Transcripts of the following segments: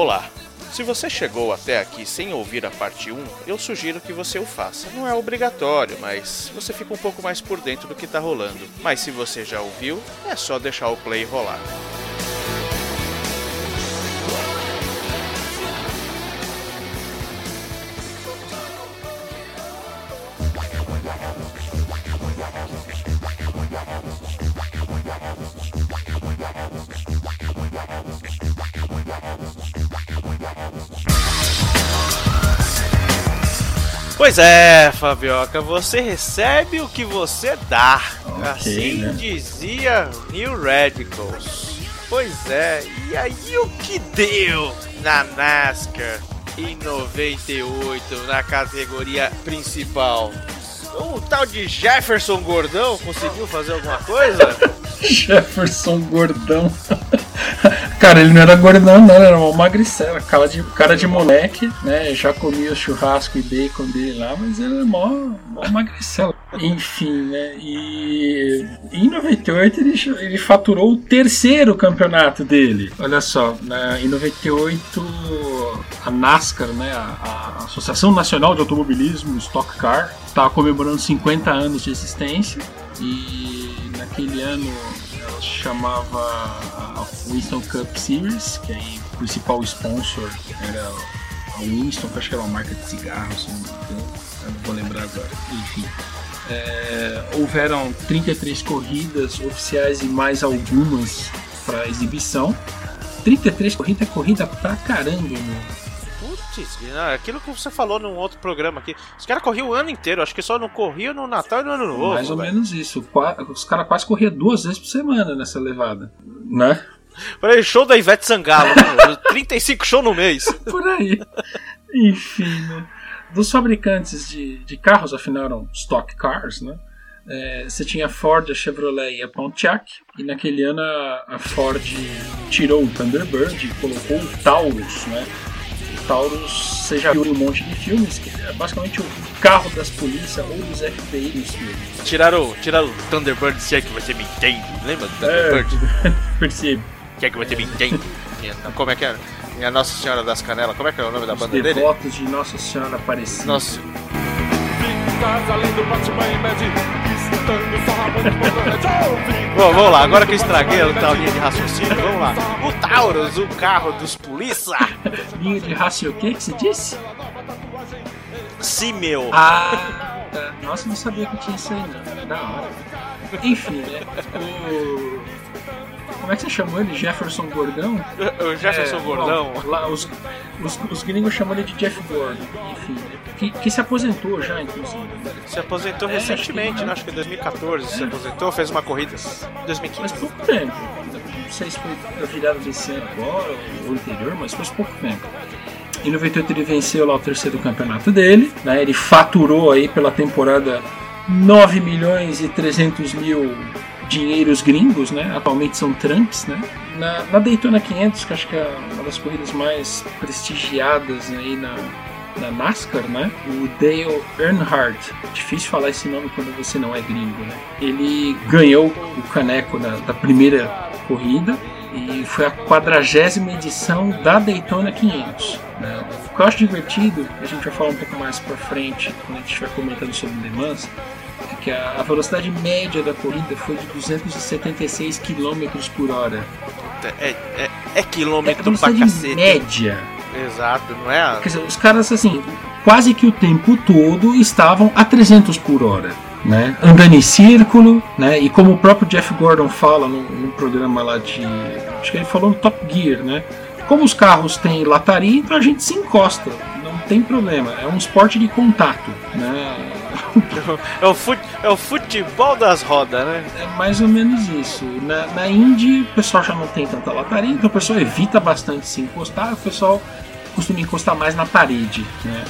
Olá! Se você chegou até aqui sem ouvir a parte 1, eu sugiro que você o faça. Não é obrigatório, mas você fica um pouco mais por dentro do que tá rolando. Mas se você já ouviu, é só deixar o play rolar. Pois é, Fabioca, você recebe o que você dá. Ok, assim né? dizia New Radicals. Pois é, e aí o que deu na NASCAR em 98 na categoria principal? O tal de Jefferson Gordão conseguiu fazer alguma coisa? Jefferson Gordão. Cara, ele não era gordão, não, era uma magricela, cara de, cara de moleque, né? Já comia o churrasco e bacon dele lá, mas ele era mó, mó magricela. Enfim, né? E em 98 ele, ele faturou o terceiro campeonato dele. Olha só, né, em 98 a NASCAR, né? A, a Associação Nacional de Automobilismo Stock Car, estava comemorando 50 anos de existência e naquele ano chamava a Winston Cup Series, que aí o principal sponsor era a Winston, que acho que era uma marca de cigarros, não não vou lembrar agora. Enfim. É, houveram 33 corridas oficiais e mais algumas para exibição. 33 corridas é corrida pra caramba, meu. Não, é aquilo que você falou num outro programa aqui. Os caras corriam o ano inteiro, acho que só não corriam no Natal e no Ano Novo. Mais ou velho. menos isso. Os caras quase corriam duas vezes por semana nessa levada. Né? Peraí, show da Ivete Sangalo, né? 35 shows no mês. Por aí. Enfim, né? Dos fabricantes de, de carros, afinal eram stock cars, né? É, você tinha a Ford, a Chevrolet e a Pontiac. E naquele ano a, a Ford tirou o Thunderbird e colocou o Taurus, né? O Taurus, você já viu um monte de filmes, que é basicamente o carro das polícias ou dos FBI nos filmes. Tiraram, tiraram o Thunderbird, se é que você me entende. Lembra do É, Thunderbird? percebe. Se é que você me entende. Como é que era? E a Nossa Senhora das Canelas, como é que é o nome da Os banda dele? devotos de Nossa Senhora Aparecida. Nossa, além do Batman e Mad Bom, vamos lá, agora que eu estraguei a linha de raciocínio, vamos lá. O Taurus, o carro dos polícia. Linha de raciocínio, o que que você disse? Sim, meu. Ah, tá. Nossa, não sabia que tinha isso aí, não. Da hora. Enfim, né? O... Como é que você chamou ele? Jefferson Gordão? O Jefferson É, Gordão. bom, lá, os, os, os gringos chamam ele de Jeff Gordon. Enfim, né? Que, que se aposentou já, inclusive. Se aposentou É, recentemente, acho que- né? acho que em 2014 se aposentou, fez uma corrida. em 2015. Mas pouco tempo. Não sei se foi a virada desse ano agora ou anterior, mas faz pouco tempo. Em 98 ele venceu lá o terceiro campeonato dele, né? Ele faturou aí pela temporada 9 milhões e 300 mil dinheiros gringos, né? Atualmente são Trumps, né? Na, na Daytona 500, que acho que é uma das corridas mais prestigiadas aí na, na NASCAR, né? O Dale Earnhardt, difícil falar esse nome quando você não é gringo, né? Ele ganhou o caneco da, da primeira corrida e foi a quadragésima edição da Daytona 500. Né? O que eu acho divertido, a gente vai falar um pouco mais pra frente quando a gente estiver comentando sobre Le Mans, é que a, velocidade média da corrida foi de 276 km por hora. É, é, é É a quilômetro pra velocidade cacete. média. Exato, não é? Quer dizer, os caras, assim, quase que o tempo todo estavam a 300 por hora. Né? Andando em círculo, né? E como o próprio Jeff Gordon fala no, no programa lá de. Acho que ele falou no Top Gear, né? Como os carros têm lataria, então a gente se encosta. Não tem problema. É um esporte de contato. Né? É o, fut, é o futebol das rodas, né? É mais ou menos isso. Na, na Indy, o pessoal já não tem tanta lataria, então o pessoal evita bastante se encostar, o pessoal costuma encostar mais na parede, né?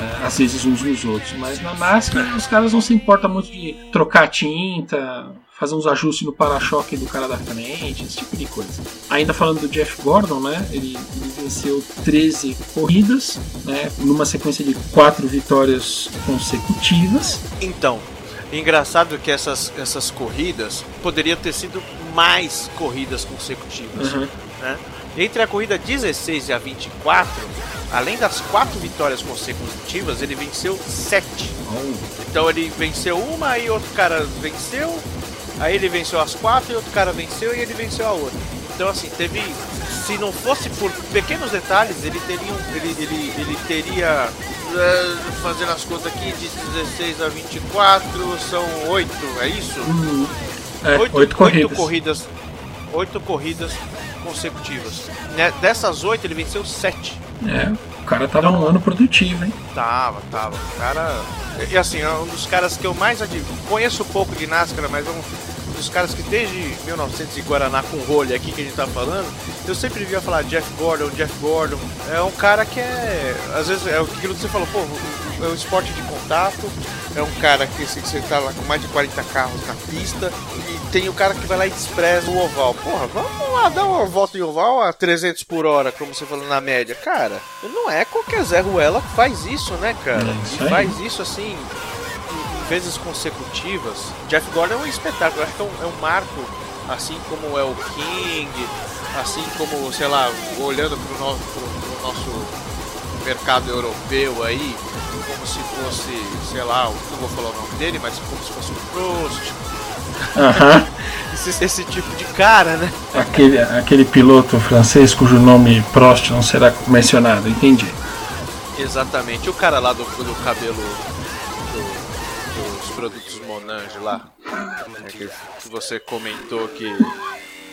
É, Às vezes uns nos outros. Mas na NASCAR, os caras não se importam muito de trocar tinta, fazer uns ajustes no para-choque do cara da frente, esse tipo de coisa. Ainda falando do Jeff Gordon, né? Ele, ele venceu 13 corridas, né? Numa sequência de quatro vitórias consecutivas. Então, engraçado que essas, essas corridas poderiam ter sido mais corridas consecutivas. Uhum. Né? Entre a corrida 16 e a 24, além das quatro vitórias consecutivas, ele venceu sete. Então ele venceu uma e outro cara venceu, aí ele venceu as quatro e outro cara venceu e ele venceu a outra. Então assim, teve. Se não fosse por pequenos detalhes, ele teria. um- Ele, ele, ele teria. eh, Fazendo as contas aqui, de 16 a 24 são 8, é isso? Hum, é, oito, corridas. corridas. Oito corridas consecutivas. Né, Dessas oito, ele venceu sete. É, o cara tava um ano produtivo, hein? Tava, tava. O cara. E assim, é um dos caras que eu mais admiro. Conheço pouco de NASCAR, mas é um dos caras que desde 1900 e Guaraná com rolha aqui que a gente tá falando, eu sempre via falar Jeff Gordon, Jeff Gordon. É um cara que é. Às vezes é aquilo que você falou, pô, é um esporte de contato. É um cara que assim, você tá lá com mais de 40 carros na pista e tem o cara que vai lá e despreza o oval. Porra, vamos lá dar uma volta em oval a 300 por hora, como você falou na média. Cara, não é qualquer Zé Ruela que faz isso, né, cara? É faz isso assim vezes consecutivas. Jeff Gordon é um espetáculo, eu acho que é um, é um marco, assim como é o King, assim como, sei lá, olhando pro nosso, pro, pro nosso mercado europeu aí, como se fosse, sei lá, não vou falar o nome dele, mas como se fosse um Prost, Aham. esse, esse tipo de cara, né? Aquele, aquele piloto francês cujo nome Prost não será mencionado, entendi. Exatamente, o cara lá do, do cabelo do- dos produtos Monange lá, que, que você comentou que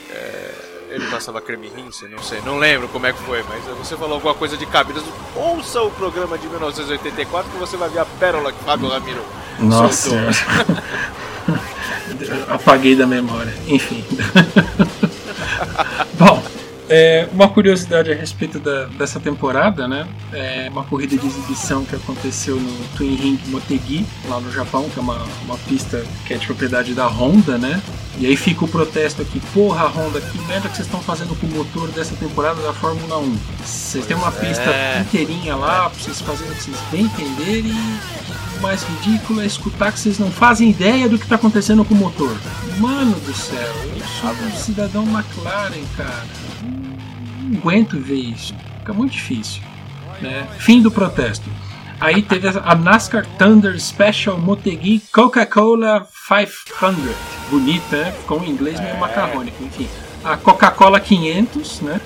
é, ele passava creme rinse, não sei, não lembro como é que foi, mas você falou alguma coisa de cabelos. Ouça o programa de 1984 que você vai ver a pérola que Fábio Ramiro Nossa, soltou. apaguei da memória. Enfim. Bom, é, uma curiosidade a respeito da- dessa temporada, né? É uma corrida de exibição que aconteceu no Twin Ring Motegi, lá no Japão, que é uma, uma pista que é de propriedade da Honda, né? E aí fica o protesto aqui, porra Honda, que merda que vocês estão fazendo com o motor dessa temporada da Fórmula 1? Vocês têm uma pista é. inteirinha lá pra vocês fazerem o que vocês bem entenderem o mais ridículo é escutar que vocês não fazem ideia do que está acontecendo com o motor. Mano do céu, eu sou um cidadão McLaren, cara. Não aguento ver isso. Fica muito difícil. Né? Fim do protesto. Aí teve a NASCAR Thunder Special Motegi Coca-Cola 500. Bonita, né? Ficou em inglês meio macarrônico, enfim. A Coca-Cola 500, né?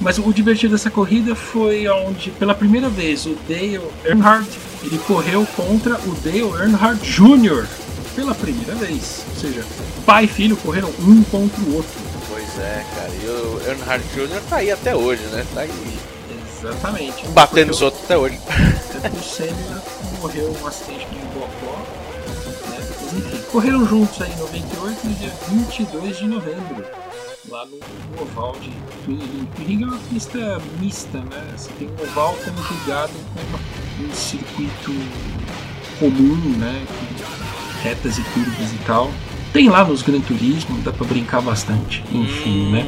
Mas o divertido dessa corrida foi onde, pela primeira vez, o Dale Earnhardt ele correu contra o Dale Earnhardt Jr. Pela primeira vez. Ou seja, pai e filho correram um contra o outro. É, cara, e o Earnhardt Jr. tá aí até hoje, né? Tá aí Exatamente. batendo os outros até hoje. o- Senna morreu num acidente de bocó. Né? Mas enfim, correram juntos aí em 98 no dia 22 de novembro. Lá no, no oval de Twin Ring. Twin Ring é uma pista mista, né? Você tem um oval conjugado com um circuito comum, né? Com retas e curvas e tal. Tem lá nos Gran Turismo, dá pra brincar bastante. Enfim, né?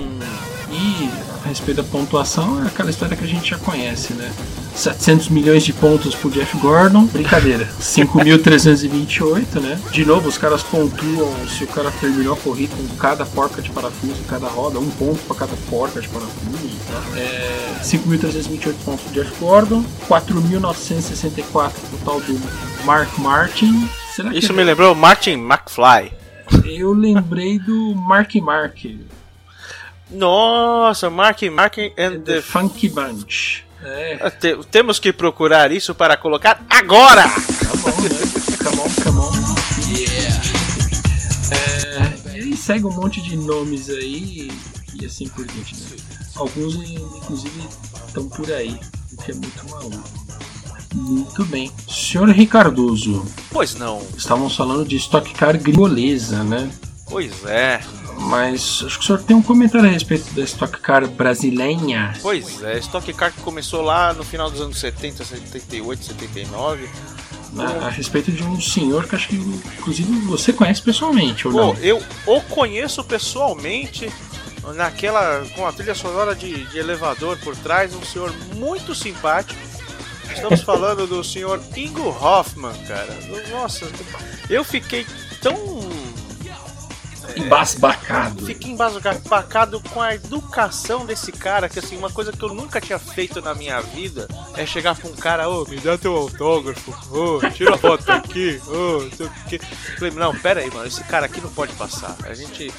E a respeito da pontuação, é aquela história que a gente já conhece, né? 700 milhões de pontos pro Jeff Gordon, brincadeira. 5.328, né? De novo, os caras pontuam se o cara terminou a corrida com cada porca de parafuso em cada roda, um ponto para cada porca de parafuso. Tá? É, 5.328 pontos pro Jeff Gordon, 4.964 pro tal do Mark Martin. Será que Isso me lembrou Martin McFly. Eu lembrei do Mark Mark, Nossa, Mark Mark and The the Funky Bunch. É, Te- Temos que procurar isso para colocar agora! Tá bom, né? Come on, come on. É, e aí segue um monte de nomes aí e assim por diante. Né? Alguns, inclusive, estão por aí, o que é muito maluco. Muito bem. Senhor Ricardoso, Pois não, estávamos falando de Stock Car gringolesa, né? pois é, Mas acho que o senhor tem um comentário a respeito da Stock Car brasileira. pois é. Stock Car que começou lá no final dos anos 70, 78, 79. né? A respeito de um senhor que acho que, inclusive, você conhece pessoalmente, ou Pô, não? eu o conheço pessoalmente naquela com a trilha sonora de, de elevador por trás, um senhor muito simpático. Estamos falando do senhor Ingo Hoffman, cara. Nossa, eu fiquei tão embasbacado. Fiquei embasbacado com a educação desse cara, que assim, uma coisa que eu nunca tinha feito na minha vida é chegar pra um cara, ô, me dá teu autógrafo, ô, tira a foto aqui, ô, não sei o que. Falei, não, pera aí, mano, esse cara aqui não pode passar. A gente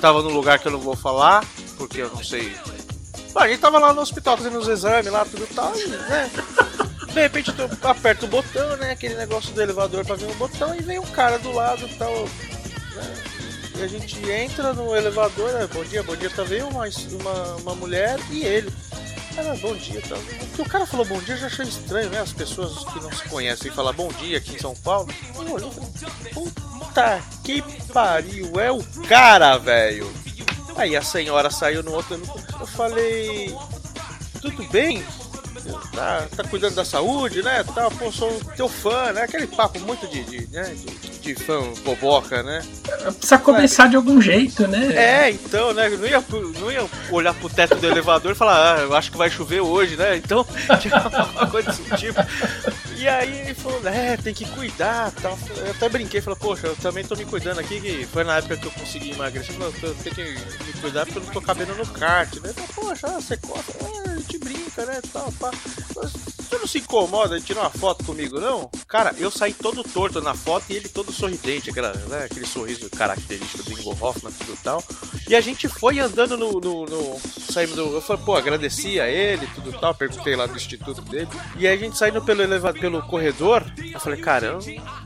tava num lugar que eu não vou falar, porque eu não sei. Bom, a gente tava lá no hospital fazendo os exames lá, tudo tal, né? De repente eu aperto o botão, né? Aquele negócio do elevador pra ver um botão e vem um cara do lado tal. Né? E a gente entra no elevador, né? bom dia, bom dia, tá vendo uma, uma, uma mulher e ele. Cara, bom dia, tá Porque o cara falou bom dia, eu já achei estranho, né? As pessoas que não se conhecem falar bom dia aqui em São Paulo. Eu olhei e puta que pariu, é o cara, velho. Aí a senhora saiu no outro. Eu falei, tudo bem? Tá, tá cuidando da saúde, né? Tá, pô, sou teu fã, né? Aquele papo muito de, de, né? de, de fã boboca, né? Precisa começar é. de algum jeito, né? É, então, né? Não ia, não ia olhar pro teto do elevador e falar, ah, eu acho que vai chover hoje, né? Então, tinha uma coisa desse tipo. E aí ele falou, é, tem que cuidar tal. Eu até brinquei, falei, poxa, eu também tô me cuidando aqui, que foi na época que eu consegui emagrecer. Eu falei, eu tenho que me cuidar porque eu não tô cabendo no kart, né? Eu falei, poxa, você corta, é, a gente brinca, né? Tal, pá. Você não se incomoda de tirar uma foto comigo, não? Cara, eu saí todo torto na foto e ele todo sorridente, aquela, né, aquele sorriso característico do Ingo Hoffman e tal. E a gente foi andando no. no, no saímos do. Eu falei, pô, agradeci a ele tudo tal, perguntei lá do instituto dele. E aí a gente saindo pelo elevador, pelo corredor, eu falei, cara, eu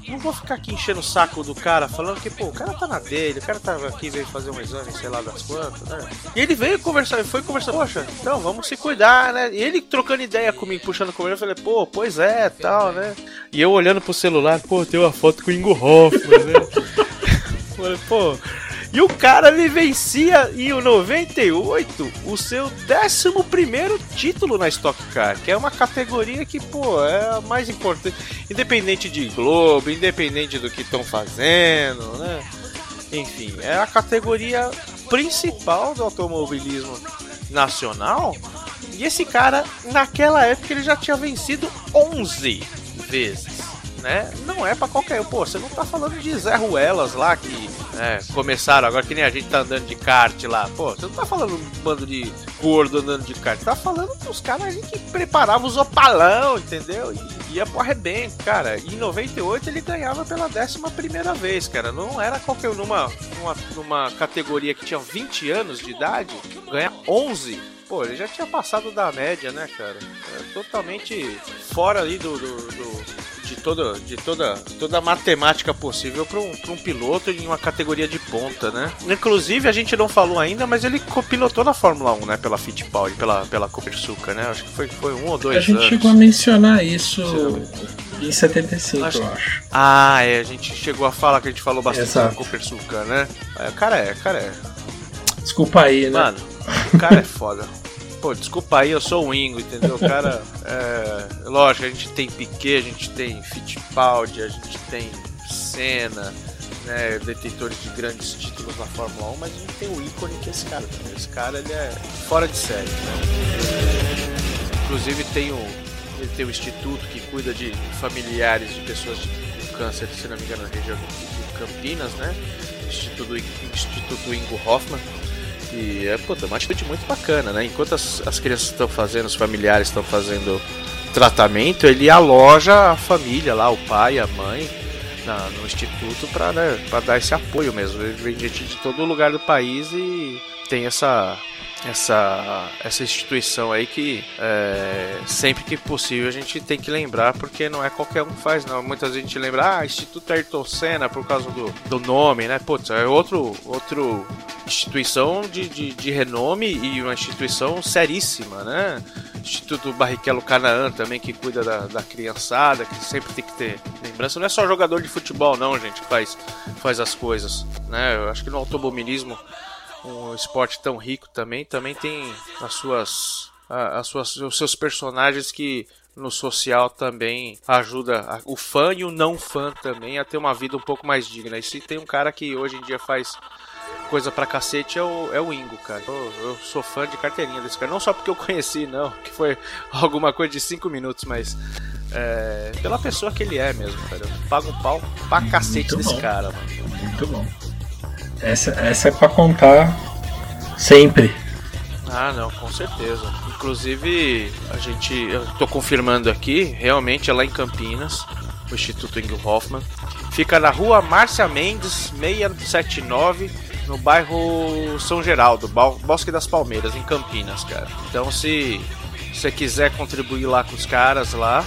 não vou ficar aqui enchendo o saco do cara, falando que, pô, o cara tá na dele, o cara tá aqui, veio fazer um exame, sei lá das quantas, né? E ele veio conversar, foi conversar, poxa, então vamos se cuidar, né? E ele trocando ideia comigo, puxando comigo, eu falei, pô, pois é, tal, né? E eu olhando pro celular, pô, tem uma foto com o Ingo Hoffman, né? falei, pô. E o cara ele vencia em 98 o seu 11 título na Stock Car, que é uma categoria que, pô, é a mais importante. Independente de Globo, independente do que estão fazendo, né? Enfim, é a categoria principal do automobilismo nacional. E esse cara, naquela época, ele já tinha vencido 11 vezes né? Não é para qualquer um. Pô, você não tá falando de Zé Ruelas lá que né, começaram, agora que nem a gente tá andando de kart lá. Pô, você não tá falando um bando de gordo andando de kart. Tá falando dos caras que preparavam os opalão, entendeu? E ia pro arrebento, cara. E em 98 ele ganhava pela décima primeira vez, cara. Não era qualquer numa, numa, numa categoria que tinha 20 anos de idade, ganhar 11 pô, ele já tinha passado da média, né, cara? É totalmente fora ali do, do, do de toda, de toda, toda a matemática possível para um, um piloto em uma categoria de ponta, né? Inclusive, a gente não falou ainda, mas ele pilotou na Fórmula 1, né? Pela Fittipaldi, pela, pela Copersuca, né? Acho que foi, foi um ou dois anos. A gente anos. chegou a mencionar isso em 75, acho... eu acho. Ah, é, a gente chegou a falar que a gente falou bastante Exato. da Copersuca, né? É, cara é, cara é. Desculpa aí, né? Mano, o cara é foda. Pô, desculpa aí, eu sou o Ingo, entendeu? O cara. É, lógico, a gente tem Piquet, a gente tem Fittipaldi, a gente tem Senna, né? Detentores de grandes títulos na Fórmula 1, mas a gente tem o ícone que é esse cara. Né? Esse cara ele é fora de série. Né? Inclusive tem o. Ele tem o instituto que cuida de familiares de pessoas com câncer, se não me engano, na região de Campinas, né? Instituto, Instituto Ingo Hoffman e é, puta, uma atitude muito bacana, né? Enquanto as, as crianças estão fazendo, os familiares estão fazendo tratamento, ele aloja a família lá, o pai, a mãe, na, no instituto para né, dar esse apoio mesmo. Ele vem gente de todo lugar do país e tem essa essa, essa instituição aí que é, sempre que possível a gente tem que lembrar, porque não é qualquer um que faz, não. Muitas vezes a gente lembra, ah, Instituto Ayrton Senna por causa do, do nome, né? Putz, é outro, outro instituição de, de, de renome e uma instituição seríssima, né? Instituto Barrichello Canaã também, que cuida da, da criançada, que sempre tem que ter lembrança. Não é só jogador de futebol, não, gente, que faz, faz as coisas, né? Eu acho que no automobilismo um esporte tão rico também, também tem as suas, as suas, os seus personagens que no social também ajuda o fã e o não fã também a ter uma vida um pouco mais digna. E se tem um cara que hoje em dia faz coisa pra cacete é o, é o Ingo, cara. Eu, eu sou fã de carteirinha desse cara. Não só porque eu conheci, não, que foi alguma coisa de 5 minutos, mas é, pela pessoa que ele é mesmo, cara. Eu pago um pau pra cacete Muito desse bom. cara, mano. Muito bom. Essa, essa é pra contar sempre. Ah, não, com certeza. Inclusive, a gente, eu tô confirmando aqui, realmente é lá em Campinas, o Instituto Engel Hoffman. Fica na rua Márcia Mendes, 679, no bairro São Geraldo, Bosque das Palmeiras, em Campinas, cara. Então, se você quiser contribuir lá com os caras lá,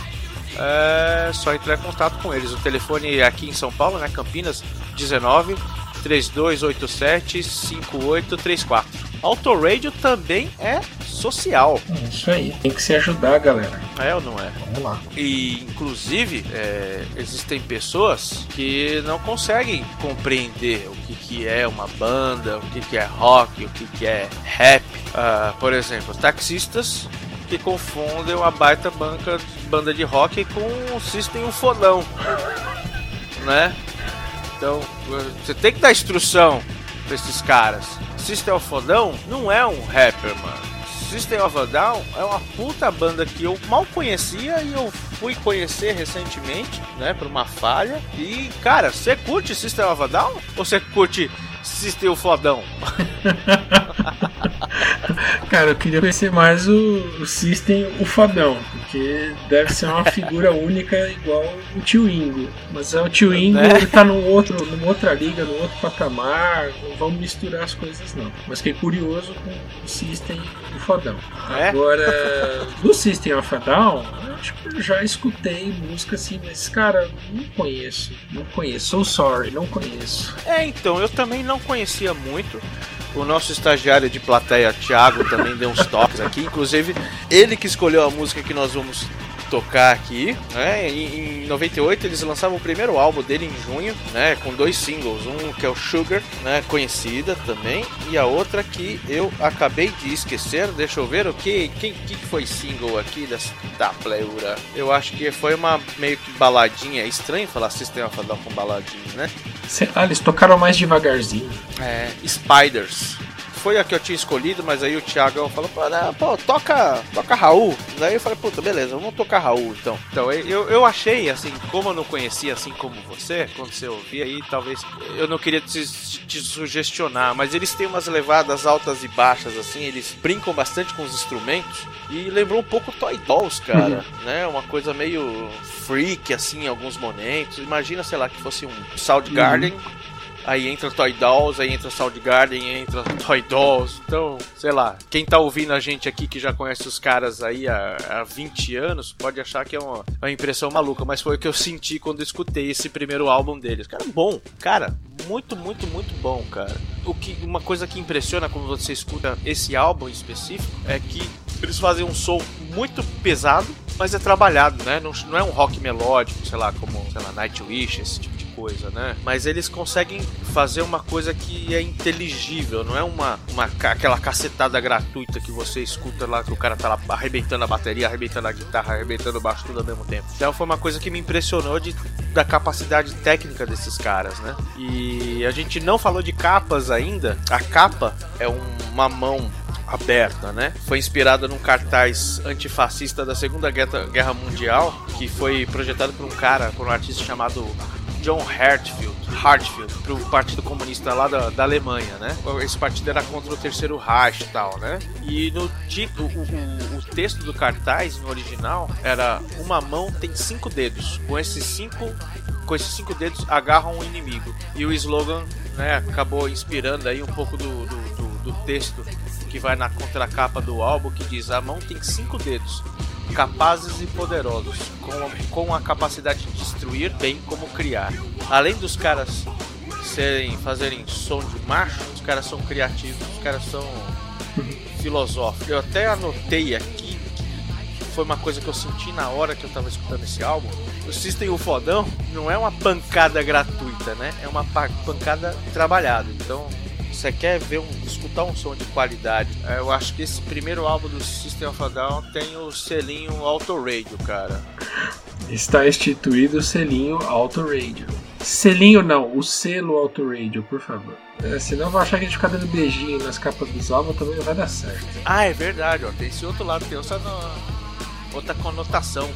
é só entrar em contato com eles. O telefone é aqui em São Paulo, né? Campinas 19 3287 5834. Autoradio também é social. É isso aí, tem que se ajudar, galera. É ou não é? Vamos lá. E, inclusive, é, existem pessoas que não conseguem compreender o que, que é uma banda, o que, que é rock, o que, que é rap. Uh, por exemplo, taxistas que confundem uma baita banca, banda de rock com um System um fodão, né? Então, você tem que dar instrução pra esses caras. System of a Down não é um rapper, mano. System of a Down é uma puta banda que eu mal conhecia e eu fui conhecer recentemente, né, por uma falha. E, cara, você curte System of a Down? Ou você curte System of a Down? Cara, eu queria conhecer mais o, o System, o Fadão, porque deve ser uma figura única igual o Tio Ingo. Mas é o Tio Ingo, né? ele tá num outro, numa outra liga, num outro patamar, não vamos misturar as coisas não. Mas fiquei curioso com o System e o Fadão. É? Agora, do System of a Down, acho que eu já escutei música assim, mas cara, não conheço, não conheço, so sorry, não conheço. É, então, eu também não conhecia muito. O nosso estagiário de plateia, Thiago, também deu uns toques aqui. Inclusive, ele que escolheu a música que nós vamos tocar aqui, né? Em, em 98 eles lançavam o primeiro álbum dele em junho, né? Com dois singles, um que é o Sugar, né? Conhecida também, e a outra que eu acabei de esquecer. Deixa eu ver o que, quem que foi single aqui dessa da pleura. Eu acho que foi uma meio que baladinha. É estranho falar System of a Down com baladinha, né? Ah, eles tocaram mais devagarzinho. É, Spiders foi a que eu tinha escolhido, mas aí o Thiago falou, pô, não, pô, toca, toca Raul. Daí eu falei, puta, beleza, vamos tocar Raul então. Então eu, eu achei, assim, como eu não conhecia assim como você, quando você ouvia aí, talvez eu não queria te, te sugestionar, mas eles têm umas levadas altas e baixas, assim, eles brincam bastante com os instrumentos e lembrou um pouco Toy Dolls, cara, uhum. né? Uma coisa meio freak, assim, em alguns momentos. Imagina, sei lá, que fosse um Soundgarden. Uhum aí entra Toy Dolls, aí entra Soundgarden, entra Toy Dolls. Então, sei lá, quem tá ouvindo a gente aqui que já conhece os caras aí há, há 20 anos, pode achar que é uma, uma impressão maluca, mas foi o que eu senti quando escutei esse primeiro álbum deles. Cara, bom, cara, muito, muito, muito bom, cara. O que, uma coisa que impressiona quando você escuta esse álbum específico é que eles fazem um som muito pesado, mas é trabalhado, né? Não, não é um rock melódico, sei lá, como, sei lá, Nightwish, esse tipo coisa, né? Mas eles conseguem fazer uma coisa que é inteligível, não é uma, uma aquela cacetada gratuita que você escuta lá que o cara tá lá arrebentando a bateria, arrebentando a guitarra, arrebentando o baixo tudo ao mesmo tempo. Então foi uma coisa que me impressionou de, da capacidade técnica desses caras, né? E a gente não falou de capas ainda. A capa é uma mão aberta, né? Foi inspirada num cartaz antifascista da Segunda Guerra Mundial, que foi projetado por um cara, por um artista chamado John Hartfield, Hartfield para o Partido Comunista lá da, da Alemanha, né? Esse partido era contra o Terceiro Reich e tal, né? E no título, o, o, o, texto do cartaz no original era uma mão tem cinco dedos. Com esses cinco, com esses cinco dedos agarram um inimigo. E o slogan, né, acabou inspirando aí um pouco do, do, do, do texto que vai na contracapa do álbum que diz a mão tem cinco dedos capazes e poderosos, com, com a capacidade de destruir bem como criar. Além dos caras serem fazerem som de macho, os caras são criativos, os caras são filosóficos. Eu até anotei aqui que foi uma coisa que eu senti na hora que eu tava escutando esse álbum. O System o Fodão não é uma pancada gratuita, né? É uma pancada trabalhada. Então você quer ver um, escutar um som de qualidade, é, eu acho que esse primeiro álbum do System of a Down tem o selinho Auto Radio, cara. Está instituído o selinho Auto Radio. Selinho não, o selo Auto Radio, por favor. É, senão vou achar que a gente ficar dando beijinho nas capas dos álbuns também não vai dar certo. Ah, é verdade, ó. Tem esse outro lado, tem outra, outra conotação.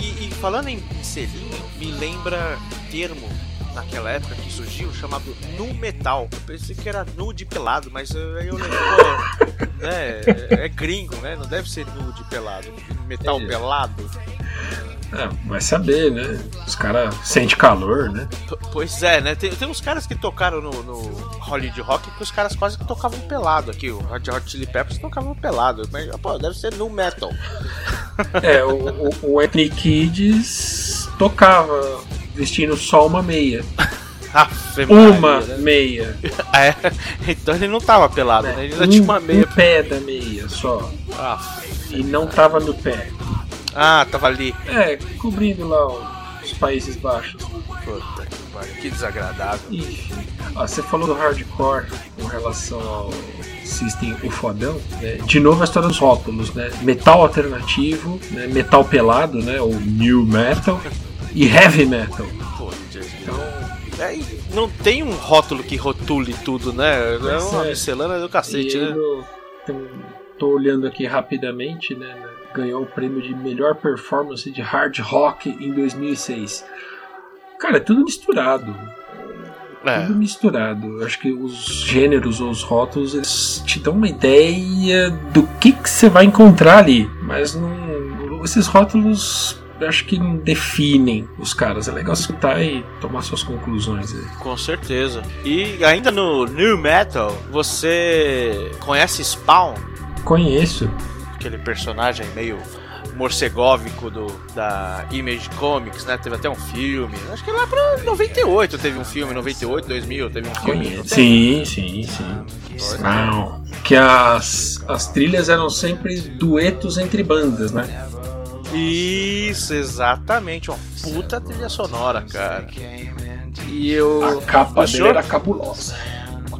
E, e falando em selinho, me lembra termo naquela época que surgiu chamado nu metal. Eu pensei que era nude pelado, mas eu lembrei, pô, né, é, é gringo, né? Não deve ser nude pelado. Metal pelado. É, vai saber, né? Os caras sentem calor, né? P- Pois é, né? Tem, tem uns caras que tocaram no, no Hollywood Rock que os caras quase que tocavam pelado aqui. O Hot Hot Chili Peppers tocavam pelado. Mas, pô, deve ser nu metal. É, o, o, o Anthony Kids tocava vestindo só uma meia. Uma meia. É, então ele não tava pelado, né? Ele ainda Um, tinha uma meia. um pé da meia só. Ah, E não tava no pé. ah, tava ali. É, cobrindo lá os Países Baixos. Puta que pariu, que desagradável. Ó, você falou do hardcore com relação ao System o fodão, né? De novo a história dos rótulos, né? Metal alternativo, né? metal pelado, né? O new metal e heavy metal. Então. É, não tem um rótulo que rotule tudo, né? É uma é. miscelânea do cacete, né? no- tem- tô olhando aqui rapidamente, né? né, Ganhou o prêmio de melhor performance de hard rock em 2006. Cara, é tudo misturado. É. Tudo misturado. Eu Acho que os gêneros ou os rótulos eles te dão uma ideia do que que você vai encontrar ali, mas não, esses rótulos acho que não definem os caras. É legal escutar e tomar suas conclusões. aí. Com certeza. E ainda no New Metal, você conhece Spawn? Conheço. Aquele personagem meio morcegóvico do, da Image Comics, né? Teve até um filme. Acho que lá pra 98 teve um filme, 98, 2000 teve um filme. Sim, sim, sim. Não. Que as, as trilhas eram sempre duetos entre bandas, né? Isso, exatamente. Uma puta trilha sonora, cara. E eu. A capa o dele senhor- era cabulosa.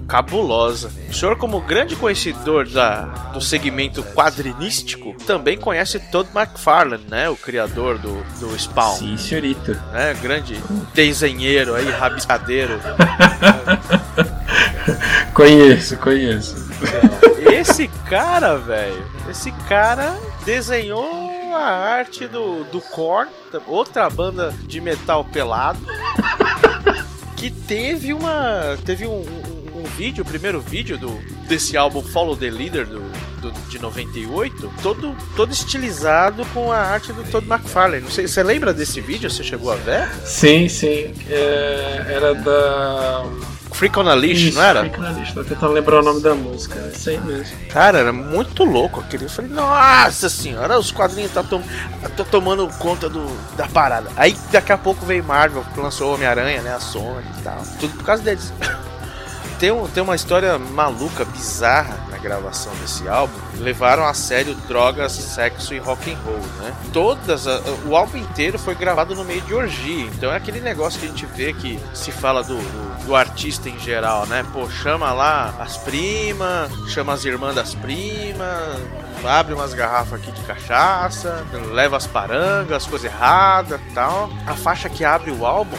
cabulosa. O senhor, como grande conhecedor da, do segmento quadrinístico, também conhece Todd McFarlane, né? O criador do, do Spawn, Sim, senhorita. né? Grande desenheiro aí, rabiscadeiro. Conheço, conheço. Esse cara, velho, esse cara desenhou a arte do, do Korn, outra banda de metal pelado, que teve uma. Teve um, um, um vídeo, o primeiro vídeo do, desse álbum Follow the Leader do, do- de 98, todo, todo estilizado com a arte do Todd McFarlane. Não sei, você lembra desse vídeo? Você chegou a ver? Sim, sim. É, era da. Freak on a Leash, Isso, não era? Fica na lista. Tô tentando lembrar o nome da música. É isso aí mesmo. Cara, era muito louco aquele. Eu falei, nossa senhora, os quadrinhos tá, tom... tá tomando conta do... da parada. Aí daqui a pouco veio Marvel, que lançou Homem-Aranha, né? A Sony e tal. Tudo por causa deles. Tem, um, tem uma história maluca, bizarra na gravação desse álbum. Levaram a sério drogas, sexo e rock and roll, né? Todas, a- o álbum inteiro foi gravado no meio de orgia. Então é aquele negócio que a gente vê que se fala do, do, do artista em geral, né? Pô, chama lá as primas, chama as irmãs das primas, abre umas garrafas aqui de cachaça, leva as parangas, as coisas erradas e tal. A faixa que abre o álbum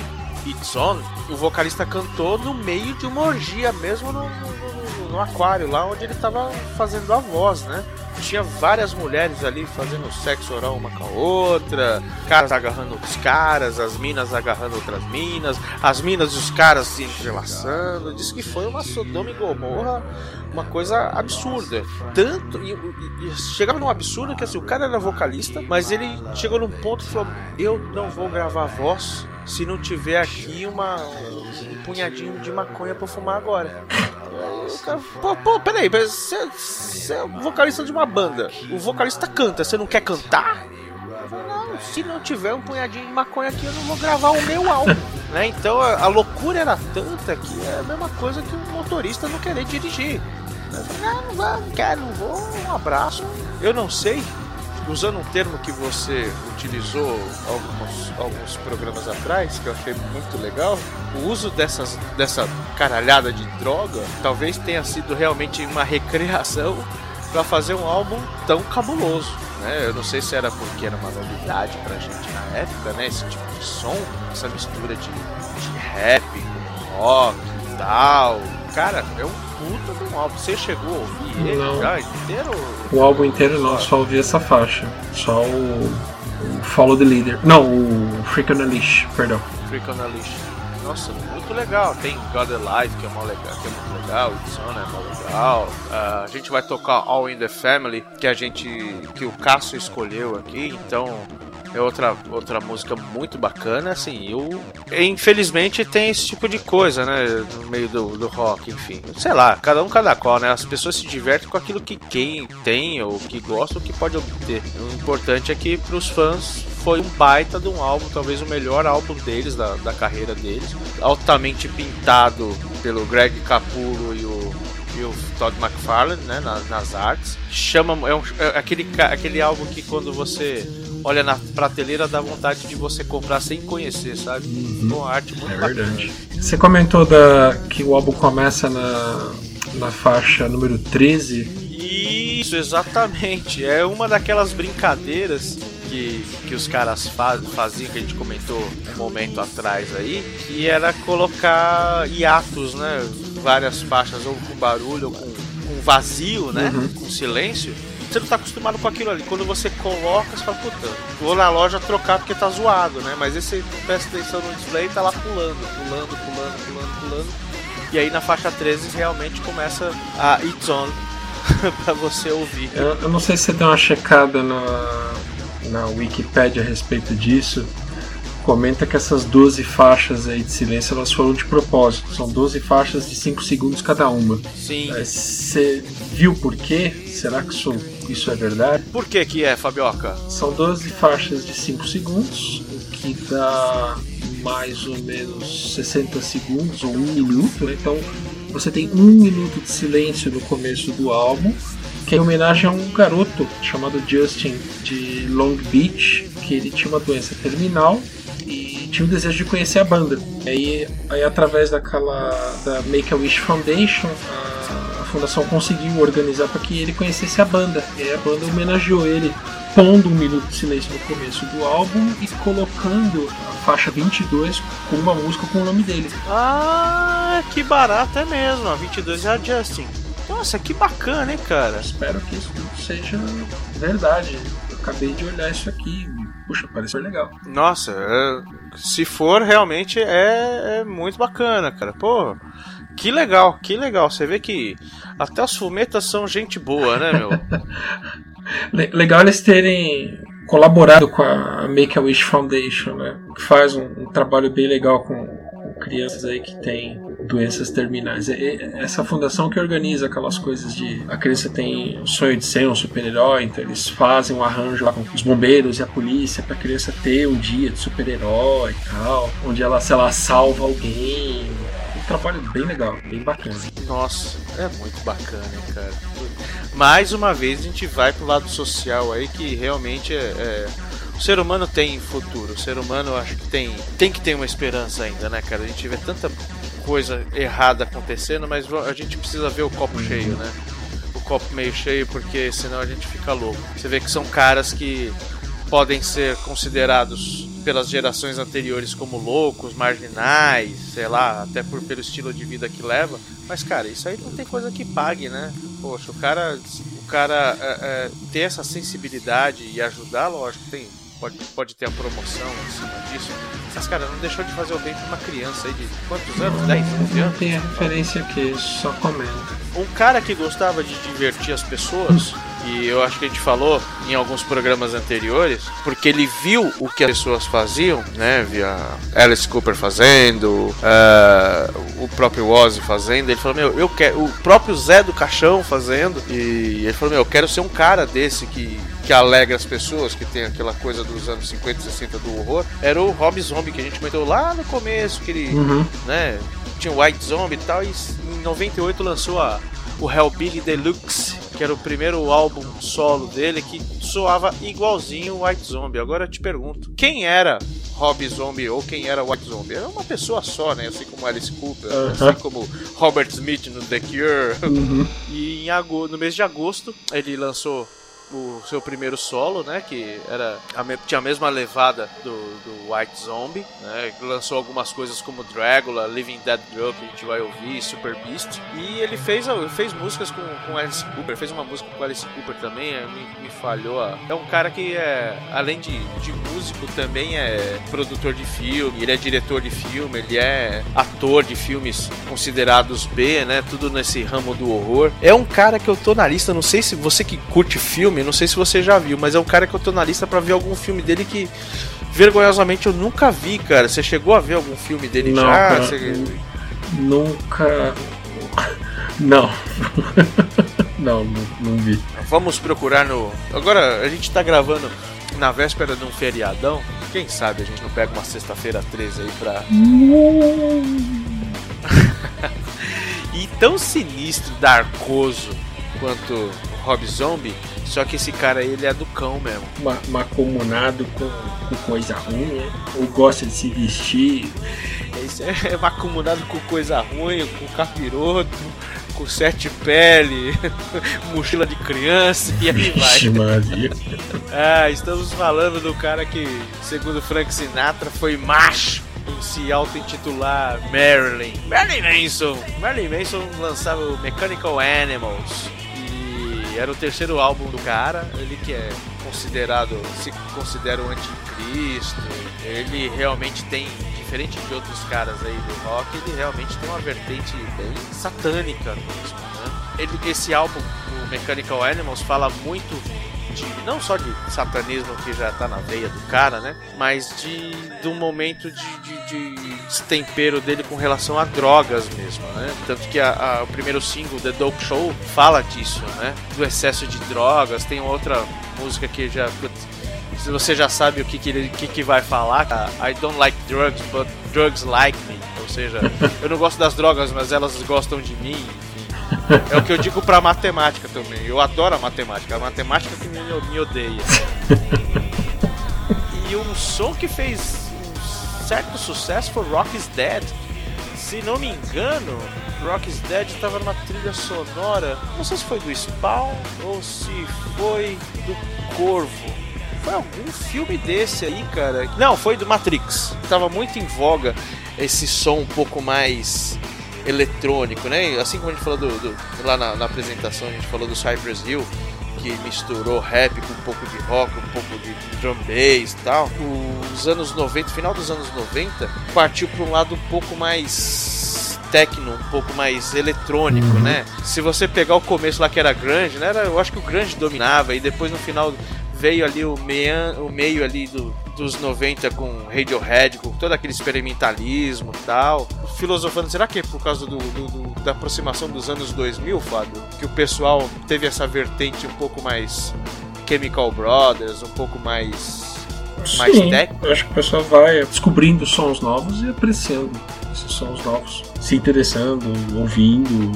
It's On, o vocalista cantou no meio de uma orgia, mesmo no, no- no- aquário, lá onde ele tava fazendo a voz, né? Tinha várias mulheres ali fazendo sexo oral uma com a outra, caras agarrando outros caras, as minas agarrando outras minas, as minas e os caras se entrelaçando. Diz que foi uma Sodoma e Gomorra, uma coisa absurda. Tanto. E, e- e chegava num absurdo que assim, o cara era vocalista, mas ele chegou num ponto e falou: Eu não vou gravar voz se não tiver aqui uma, um punhadinho de maconha pra fumar agora. Pô, pô, peraí, você, é o vocalista de uma banda. O vocalista canta, você não quer cantar? Não, se não tiver um punhadinho de maconha aqui, eu não vou gravar o meu álbum. né? Então a, a loucura era tanta que é a mesma coisa que um motorista não querer dirigir. Ah, não não quero, não vou, um abraço. Eu não sei, usando um termo que você utilizou alguns, alguns programas atrás, que eu achei muito legal, o uso dessas, dessa caralhada de droga talvez tenha sido realmente uma recreação para fazer um álbum tão cabuloso. Né? Eu não sei se era porque era uma novidade pra gente na época, né? Esse tipo de som, essa mistura de, de rap com rock e tal. Cara, é um puta de um álbum. Você chegou a ouvir ele Não. já inteiro? O álbum inteiro não, só ouvi essa faixa. Só o, o Follow the Leader. Não, o Freak on a Leash, perdão. Freak on a Leash. Nossa, muito legal. Tem God Alive, que é, mó legal, que é muito legal, é mó legal. Uh, a gente vai tocar All in the Family, que a gente. que o Cássio escolheu aqui, então é outra, outra música muito bacana, assim, eu infelizmente tem esse tipo de coisa, né, no meio do, do rock, enfim, sei lá, cada um cada qual, né, as pessoas se divertem com aquilo que quem tem, ou que gosta, ou que pode obter, o importante é que pros fãs foi um baita de um álbum, talvez o melhor álbum deles, da, da carreira deles, altamente pintado pelo Greg Capullo e o e o Todd McFarlane, né, nas, nas artes. Chama é, um, é aquele aquele álbum que quando você olha na prateleira dá vontade de você comprar sem conhecer, sabe? Uhum. Uma arte muito é bacana. verdade. Você comentou da, que o álbum começa na, na faixa número 13. Isso, exatamente. É uma daquelas brincadeiras que, que os caras faz, faziam, que a gente comentou um momento atrás aí, que era colocar hiatos, né? Várias faixas, ou com barulho, ou com, com vazio, né? Uhum. Com silêncio você não tá acostumado com aquilo ali. Quando você coloca, você fala, puta, vou na loja trocar porque tá zoado, né? Mas esse presta atenção no display tá lá pulando, pulando, pulando, pulando, pulando. E aí na faixa 13 realmente começa a It's On pra você ouvir. Eu, eu, não sei se você deu uma checada na, na Wikipedia a respeito disso. Comenta que essas 12 faixas aí de silêncio elas foram de propósito. São 12 faixas de 5 segundos cada uma. Sim. Você viu por quê? Será que isso isso é verdade. Por que que é, Fabioca? São 12 faixas de 5 segundos, o que dá mais ou menos 60 segundos ou 1 minuto, né? então você tem um minuto de silêncio no começo do álbum, que é em homenagem a um garoto chamado Justin de Long Beach, que ele tinha uma doença terminal tinha o desejo de conhecer a banda. E aí, aí através daquela da Make a Wish Foundation, a fundação conseguiu organizar para que ele conhecesse a banda. E aí a banda homenageou ele, pondo um minuto de silêncio no começo do álbum e colocando a faixa 22 com uma música com o nome dele. Ah, que barato é mesmo. A 22 é a Justin. Nossa, que bacana, hein, cara? Espero que isso seja verdade. Eu acabei de olhar isso aqui. Puxa, pareceu legal. Nossa, se for, realmente é, é muito bacana, cara. Pô, que legal, que legal. Você vê que até os fumetas são gente boa, né, meu? legal eles terem colaborado com a Make a Wish Foundation, né? Que faz um, um trabalho bem legal com, com, crianças aí que têm doenças terminais. É, essa fundação que organiza aquelas coisas de a criança tem o sonho de ser um super-herói, então eles fazem um arranjo lá com os bombeiros e a polícia para a criança ter um dia de super-herói e tal, onde ela, sei lá, salva alguém trabalho bem legal, bem bacana. Nossa, é muito bacana, cara. Mais uma vez a gente vai pro lado social aí que realmente é, é... O ser humano tem futuro, o ser humano acho que tem, tem que ter uma esperança ainda, né, cara? A gente vê tanta coisa errada acontecendo, mas a gente precisa ver o copo cheio, né? O copo meio cheio, porque senão a gente fica louco. Você vê que são caras que podem ser considerados pelas gerações anteriores como loucos, marginais, sei lá, até por pelo estilo de vida que leva. Mas cara, isso aí não tem coisa que pague, né? Poxa, o cara, o cara é, é, ter essa sensibilidade e ajudar, lógico, tem pode, pode ter a promoção em cima disso. Mas, cara, não deixou de fazer o bem pra uma criança aí de quantos anos? 10, 11 anos? Não tem a referência aqui, só comenta. Um cara que gostava de divertir as pessoas e eu acho que a gente falou em alguns programas anteriores, porque ele viu o que as pessoas faziam, né? Via Alice Cooper fazendo, uh, o próprio Ozzy fazendo. Ele falou: Meu, eu quero. O próprio Zé do Caixão fazendo. E ele falou: Meu, eu quero ser um cara desse que que alegra as pessoas, que tem aquela coisa dos anos 50 e 60 do horror, era o Rob Zombie, que a gente comentou lá no começo, que ele, uhum. né, tinha o White Zombie e tal, e em 98 lançou a, o Hellbilly Deluxe, que era o primeiro álbum solo dele, que soava igualzinho o White Zombie. Agora eu te pergunto, quem era Rob Zombie ou quem era White Zombie? Era uma pessoa só, né? Assim como Alice Cooper, uh -huh. assim como Robert Smith no The Cure. Uh uhum. -huh. E em agosto, no mês de agosto ele lançou o seu primeiro solo, né? Que era a me- tinha a mesma levada do, do White Zombie, né? Lançou algumas coisas como Dragula, Living Dead Girl, que a gente vai ouvir, Super Beast. E ele fez, fez músicas com, com Alice Cooper, fez uma música com Alice Cooper também, eh, me, me falhou. a- É um cara que é, além de, de músico, também é produtor de filme, ele é diretor de filme, ele é ator de filmes considerados B, né? Tudo nesse ramo do horror. É um cara que eu tô na lista, não sei se você que curte filme, não sei se você já viu, mas é um cara que eu tô na lista pra ver algum filme dele que vergonhosamente eu nunca vi, cara. Você chegou a ver algum filme dele Não, já? Você- Nunca. Não. não, não, não vi. Vamos procurar no. Agora a gente tá gravando na véspera de um feriadão. Quem sabe a gente não pega uma sexta-feira 13 aí pra. E tão sinistro, darkoso quanto Rob Zombie, só que esse cara ele é do cão mesmo. Ma- Macomunado com, com coisa ruim, né? Ou gosta de se vestir. Esse é acumulado com coisa ruim, com capiroto, com sete pele, mochila de criança e aí vai. Maria. Ah, estamos falando do cara que, segundo Frank Sinatra, foi macho em se auto-intitular Marilyn. Marilyn Manson. Marilyn Manson lançava o Mechanical Animals. E era o terceiro álbum do cara. Ele que é considerado, se considera o anticristo. Ele realmente tem, diferente de outros caras aí do rock, ele realmente tem uma vertente bem satânica mesmo, né? Ele, esse álbum, o Mechanical Animals, fala muito de não só de satanismo que já tá na veia do cara, né? Mas de do momento de, de, de destempero dele com relação a drogas mesmo, né? Tanto que a, a- o primeiro single, The Dope Show, fala disso, né? Do excesso de drogas. Tem outra música que já se você já sabe o que que, ele, que que vai falar, I don't like drugs, but drugs like me. Ou seja, eu não gosto das drogas, mas elas gostam de mim. É o que eu digo pra matemática também. Eu adoro a matemática. A matemática que me, me odeia. E um som que fez um certo sucesso foi Rock is Dead. Se não me engano, Rock is Dead estava numa trilha sonora. Não sei se foi do Spawn ou se foi do Corvo. Foi algum filme desse aí, cara. Não, foi do Matrix. Tava muito em voga esse som um pouco mais eletrônico, né? Assim como a gente falou do, do- lá na, na apresentação, a gente falou do Cypress Hill, que misturou rap com um pouco de rock, um pouco de drum bass e tal. Os anos 90, final dos anos 90, partiu para um lado um pouco mais techno, um pouco mais eletrônico, Uhum. né? Se você pegar o começo lá que era grunge, né? Era, eu acho que o grunge dominava e depois no final veio ali o, meia, o meio ali do, dos 90 com Radiohead, com todo aquele experimentalismo e tal. Filosofando, será que é por causa do, do- do- da aproximação dos anos 2000, Fábio? Que o pessoal teve essa vertente um pouco mais Chemical Brothers, um pouco mais. mais Sim, técnico? eu acho que o pessoal vai descobrindo sons novos e apreciando esses sons novos. Se interessando, ouvindo,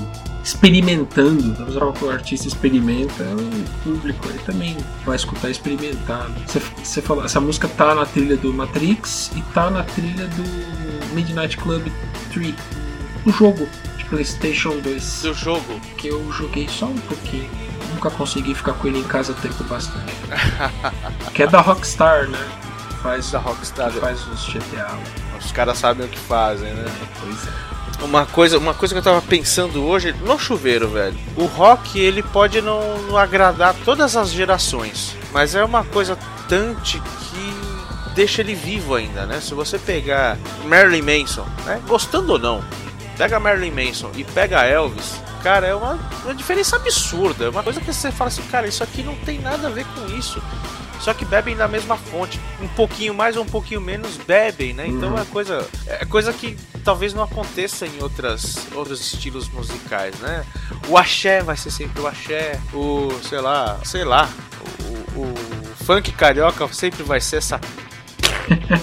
experimentando. Talvez a hora que o artista experimenta, o público ele também vai escutar experimentando. Você, você falou, essa música tá na trilha do Matrix e tá na trilha do Midnight Club 3, o jogo de PlayStation 2 Do jogo. que eu joguei só um pouquinho. Nunca consegui ficar com ele em casa tempo bastante. que é da Rockstar, né? Faz, Da Rockstar. faz os GTA. Os caras sabem o que fazem, né? Pois é. Uma coisa, uma coisa que eu tava pensando hoje, no chuveiro, velho. O rock, ele pode não, não agradar todas as gerações, mas é uma coisa tante que deixa ele vivo ainda, né? Se você pegar Marilyn Manson, né? Gostando ou não, pega Marilyn Manson e pega Elvis, cara, é uma, uma diferença absurda. É uma coisa que você fala assim, cara, isso aqui não tem nada a ver com isso. Só que bebem da mesma fonte. Um pouquinho mais ou um pouquinho menos bebem, né? Então Uhum. é coisa. É coisa que talvez não aconteça em outras, outros estilos musicais, né? O axé vai ser sempre o axé. O, sei lá, sei lá. O, o funk carioca sempre vai ser essa.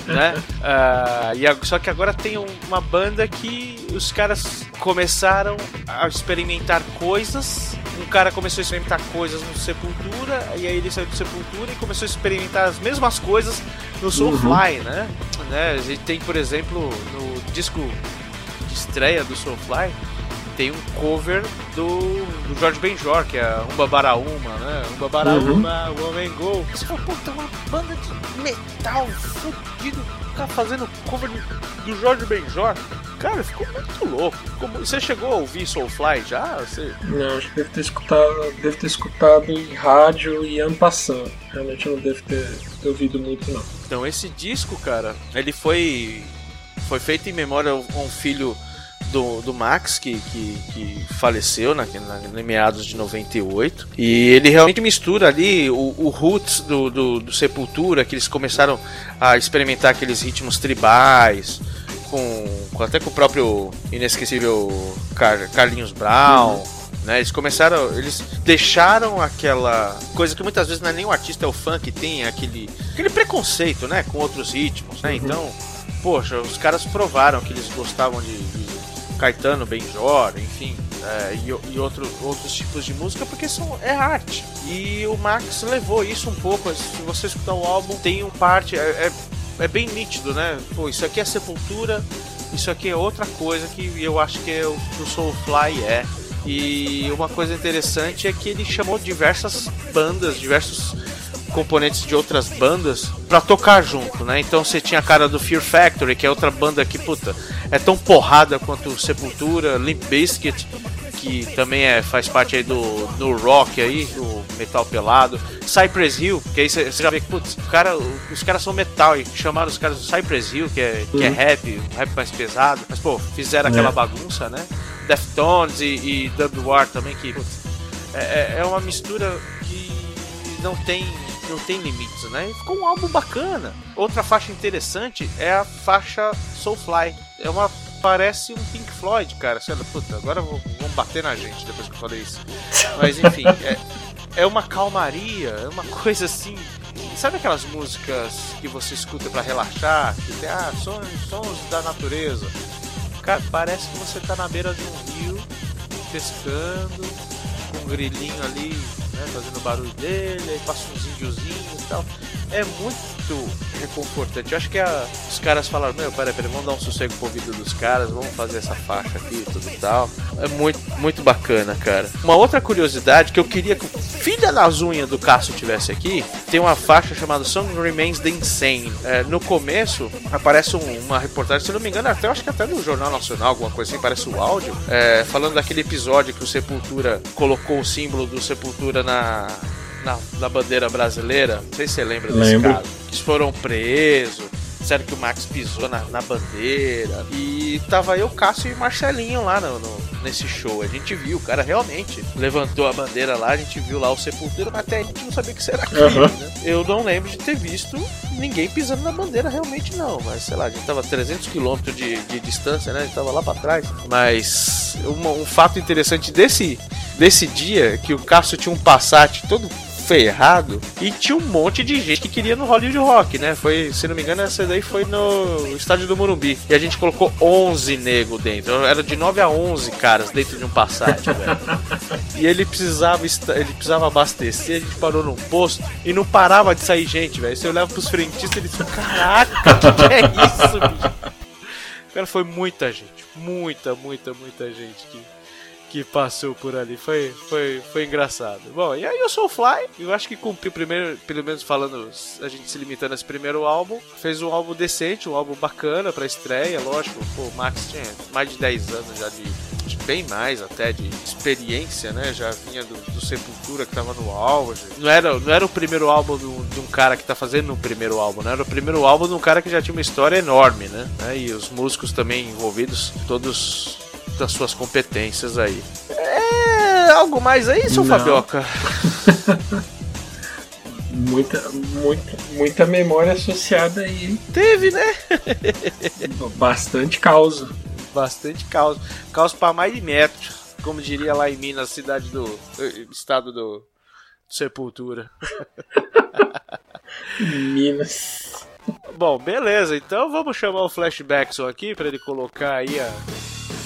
Né? Ah, e só que agora tem um- uma banda que os caras começaram a experimentar coisas. Um cara começou a experimentar coisas no Sepultura, e aí ele saiu do Sepultura e começou a experimentar as mesmas coisas no Soulfly, né? né? A gente tem, por exemplo, no disco de estreia do Soulfly, tem um cover do, do Jorge Benjor, que é Umba Baraúma, né? Umba Baraúma, uhum. Woman Go. Você fala, pô, tem uma banda de metal fudido, cara fazendo cover do Jorge Benjor. Cara, ficou muito louco. Você chegou a ouvir Soulfly já? Você... Não, acho que deve ter escutado, deve ter escutado em rádio e ano passando. Realmente não deve ter, ter ouvido muito, não. Então, esse disco, cara, ele foi, foi feito em memória a um filho do, do Max, que, que, que faleceu na, na, em meados de 98. E ele realmente mistura ali o, o roots do, do, do Sepultura, que eles começaram a experimentar aqueles ritmos tribais, com, com até com o próprio inesquecível Car, Carlinhos Brown. Uhum. Né, eles começaram, eles deixaram aquela coisa que muitas vezes não é nem o artista, é o fã que tem aquele, aquele preconceito, né, com outros ritmos, né? Uhum. Então, poxa, os caras provaram que eles gostavam de, de Caetano, Benjor, enfim, é, e, e outro, outros tipos de música, porque são, é arte. E o Max levou isso um pouco. Se você escutar o álbum, tem um parte. É, é, é, bem nítido, né? Pô, isso aqui é Sepultura, isso aqui é outra coisa que eu acho que é o, o Soulfly é. E uma coisa interessante é que ele chamou diversas bandas, diversos componentes de outras bandas para tocar junto, né? Então você tinha a cara do Fear Factory, que é outra banda que, puta, é tão porrada quanto Sepultura, Limp Bizkit, que também é, faz parte aí do, do rock aí, do metal pelado. Cypress Hill, que aí você já vê que, putz, cara, os caras são metal e chamaram os caras do Cypress Hill, que é, uhum. que é uhum. rap, rap mais pesado. Mas, pô, fizeram aquela é. bagunça, né? Deftones e, e Dub War também, que, putz, é, é, é uma mistura que não tem não tem limites, né? Ficou um álbum bacana. Outra faixa interessante é a faixa Soulfly. É uma parece um Pink Floyd, cara. Sei lá, puta, agora vão bater na gente depois que eu falei isso. Mas enfim, é, é uma calmaria, é uma coisa assim. Sabe aquelas músicas que você escuta para relaxar? Que tem ah, sons, sons da natureza. Cara, parece que você tá na beira de um rio, pescando, com um grilinho ali né, fazendo o barulho dele, aí passa uns índiozinhos e tal. É muito reconfortante. Eu acho que a, os caras falaram, meu, peraí, peraí, vamos dar um sossego pro ouvido dos caras, vamos fazer essa faixa aqui e tudo e tal. É muito, muito bacana, cara. Uma outra curiosidade que eu queria que o filho das unhas do Cássio tivesse aqui, tem uma faixa chamada Song Remains the Insane. É, no começo aparece um, uma reportagem, se não me engano, até acho que até no Jornal Nacional, alguma coisa assim, parece o áudio, é, falando daquele episódio que o Sepultura colocou o símbolo do Sepultura na, na, na bandeira brasileira. Não sei se você lembra desse Lembro. caso. Eles foram presos. Disseram que o Max pisou na, na bandeira. E tava eu, Cássio e Marcelinho lá no, no, nesse show. A gente viu, o cara realmente levantou a bandeira lá, a gente viu lá o Sepultura, mas até a gente não sabia que será uhum. né? Eu não lembro de ter visto ninguém pisando na bandeira realmente não, mas sei lá, a gente tava a 300 km de, de distância, né? A gente tava lá para trás. Mas um, um fato interessante desse desse dia que o Cássio tinha um Passat todo ferrado e tinha um monte de gente que queria no Hollywood Rock, né? Foi, se não me engano, essa daí foi no estádio do Morumbi. E a gente colocou 11 nego dentro. Era de 9 a 11 caras dentro de um Passat, velho. E ele precisava, ele precisava abastecer, a gente parou num posto e não parava de sair gente, velho. Você olhava pros frentistas eles falavam, caraca, que, que é isso, bicho? Cara, foi muita gente. Muita, muita, muita gente que que passou por ali. Foi, foi, foi engraçado. Bom, e aí o Soulfly, eu acho que cumpriu primeiro, pelo menos falando, a gente se limitando a esse primeiro álbum, fez um álbum decente, um álbum bacana pra estreia, lógico. Pô, o Max tinha mais de 10 anos já de bem mais até de experiência, né? Já vinha do, do Sepultura que tava no auge. Não era, não era o primeiro álbum do, de um cara que tá fazendo o primeiro álbum, né? Era o primeiro álbum de um cara que já tinha uma história enorme, né? E os músicos também envolvidos, todos das suas competências aí. É algo mais aí, seu Não. Fabioca? muita, muita, muita memória associada aí. Teve, né? Bastante causa. Bastante causa. Causa para mais de metros. Como diria lá em Minas, cidade do. estado do, do Sepultura. Minas. Bom, beleza. Então vamos chamar o Flashbackson aqui para ele colocar aí a,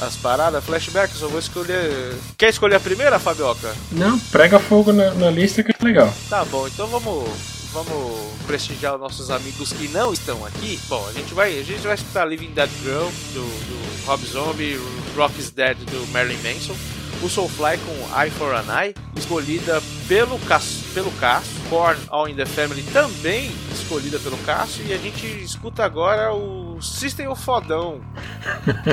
as paradas, flashbacks, eu vou escolher. Quer escolher a primeira, Fabioca? Não, prega fogo na, na lista que é legal. Tá bom, então vamos vamos prestigiar os nossos amigos que não estão aqui. Bom, a gente vai, a gente vai escutar Living Dead Girl do, do Rob Zombie, Rock's Dead do Marilyn Manson, o Soulfly com Eye for an Eye, escolhida pelo Cássio, pelo Cássio, Korn All in the Family também escolhida pelo Cássio, e a gente escuta agora o System of Fodão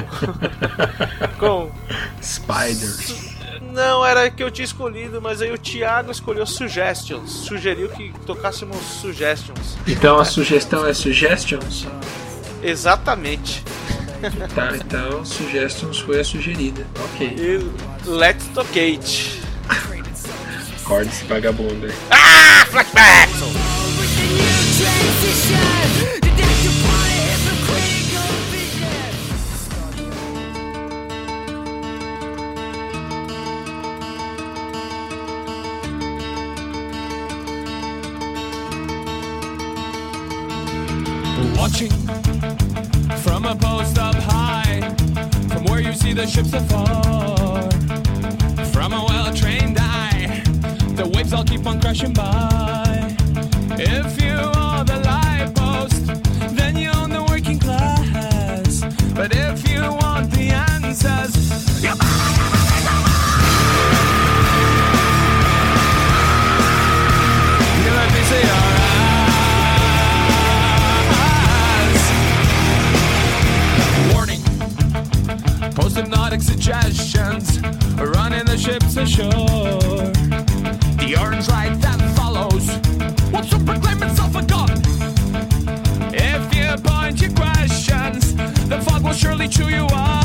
com Spiders. não era que eu tinha escolhido, mas aí o Thiago escolheu Suggestions. Sugeriu que tocássemos Suggestions. Então a sugestão é Suggestions? Exatamente. Tá, então Suggestions foi a sugerida. Ok. E Let's Tocate. Vagabundo aí. Ah, flashback! Watching from a post up high, from where you see the ships afar. From a well trained eye, the waves all keep on crashing by. If you Post-hypnotic suggestions running the ships ashore. The orange light that follows will soon proclaim itself a god. If you your questions, the fog will surely chew you up.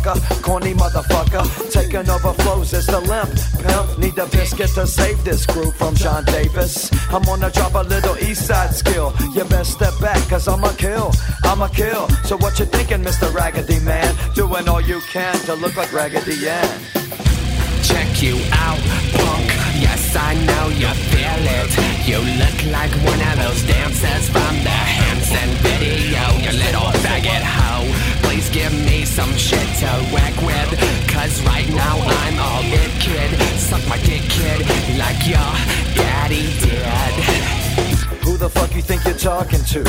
Sucker, corny motherfucker. Taking over flows is the limp. Pimp, need a biscuit to save this group from John Davis. I'm gonna drop a little east side skill. You best step back, cause I'm a kill. I'm a kill. So what you thinking, Mr. Raggedy Man? Doing all you can to look like Raggedy Ann. check you out, punk. Yes, I know you feel it. You look like one of those dancers from the Hanson video. You little faggot hoe. Please give me some shit to whack with. Cause right now I'm all it, kid. Suck my dick, kid, like your daddy did. Who the fuck you think you're talking to?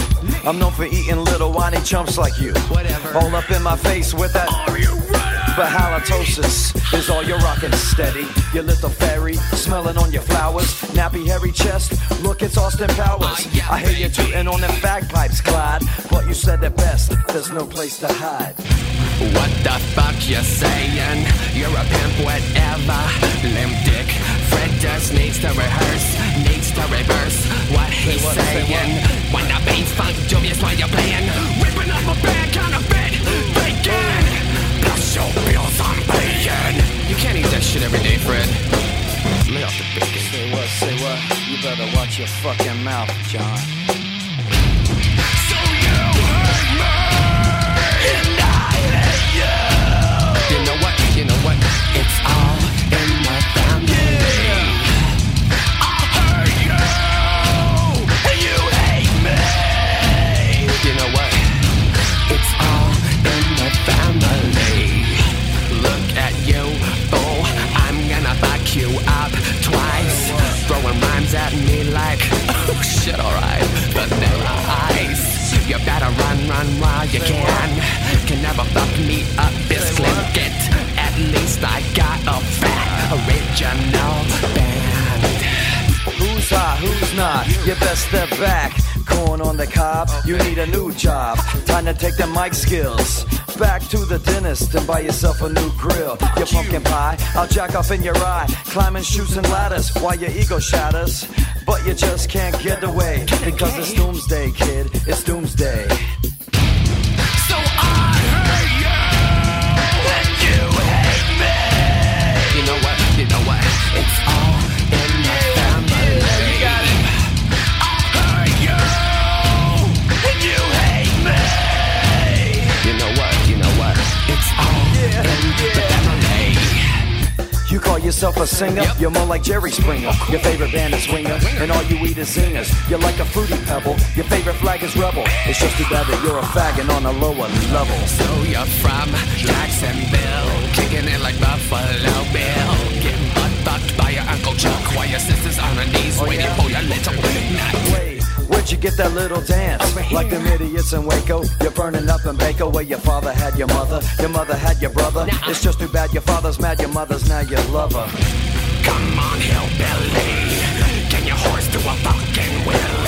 I'm known for eating little whiny chumps like you. Whatever. All up in my face with that. Are you ready? But halitosis is all you're rocking steady. Your little fairy, smelling on your flowers. Nappy hairy chest, look, it's Austin Powers. Ah, I hear you tooting on them bagpipes, Clyde. But you said it best, there's no place to hide. What the fuck you saying? You're a pimp, whatever. Limp dick. Fred just needs to rehearse, needs to reverse what he's what, say saying. When the beat's funk, dubious while you're playing. Ripping up a bad kind of. Your bills I'm. You can't eat that shit every day, Fred. Lay off the bacon. Say what, say what? You better watch your fucking mouth, John. So you hurt me, Rhymes at me like, oh shit, alright. but Vanilla ice. You better run, run while you can. Can never fuck me up, this It. At least I got a fat original band. Who's hot, who's not? You best step back. Corn on the cob, you need a new job. Time to take the mic skills. Back to the dentist and buy yourself a new grill. Your pumpkin pie, I'll jack off in your eye. Climbing chutes and ladders while your ego shatters. But you just can't get away because it's doomsday, kid. It's doomsday. Call yourself a singer? Yep. You're more like Jerry Springer. Your favorite band is Winger, and all you eat is zingers. You're like a fruity pebble. Your favorite flag is Rebel. It's just too bad that you're a faggot on a lower level. So you're from Jacksonville, kicking it like Buffalo Bill, getting butt fucked by your Uncle Chuck while your sister's on her knees oh, waiting yeah? for your little nut. Wait, where'd you get that little dance? Like them idiots in Waco. You're burning up in Baco where your father had your mother. Your mother had your brother. It's just too bad your father's mad, your mother's now your lover. Come on, hillbilly, can your horse do a fucking willy?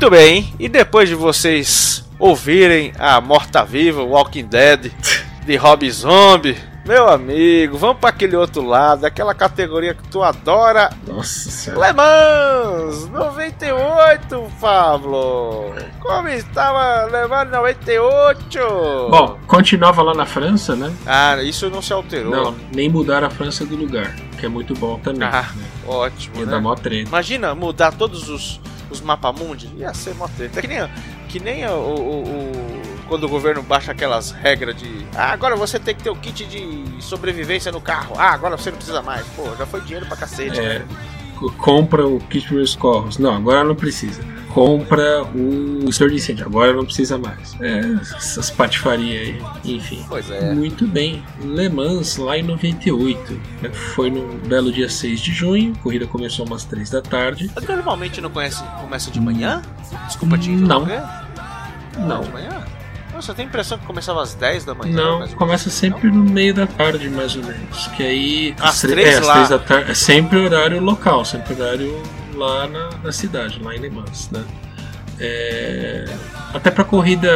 Muito bem, e depois de vocês ouvirem a Morta-Viva, Walking Dead, de Rob Zombie, meu amigo, vamos para aquele outro lado, aquela categoria que tu adora, Nossa senhora. Le Mans 98, Pablo. Como estava Le Mans 98? Bom, continuava lá na França, né? ah, isso não se alterou. Não, nem mudaram a França do lugar, que é muito bom também. Ah, né? ótimo, Ia né? dar mó treta. Imagina mudar todos os, os mapamundi, ia ser mó treta. É que nem, que nem o, o- o- quando o governo baixa aquelas regras de ah, agora você tem que ter o kit de sobrevivência no carro. Ah, agora você não precisa mais. Pô, já foi dinheiro pra cacete. É, né? Co- compra o kit primeiros corros. Não, agora não precisa. Compra o extintor de incêndio. Agora não precisa mais. É, essas patifarias aí. Enfim. Pois é. Muito bem. Le Mans lá em 98. né? Foi no belo dia 6 de junho. A corrida começou umas 3 da tarde. Normalmente não conhece, começa de manhã? Desculpa te Não. interromper. Não. De manhã? Nossa, eu tenho a impressão que começava às 10 da manhã. Não, menos. começa sempre no meio da tarde, mais ou menos. Que aí. Às tre- três é, às lá. da tarde. É sempre horário local, sempre horário lá na, na cidade, lá em Le Mans, né? É, até pra corrida,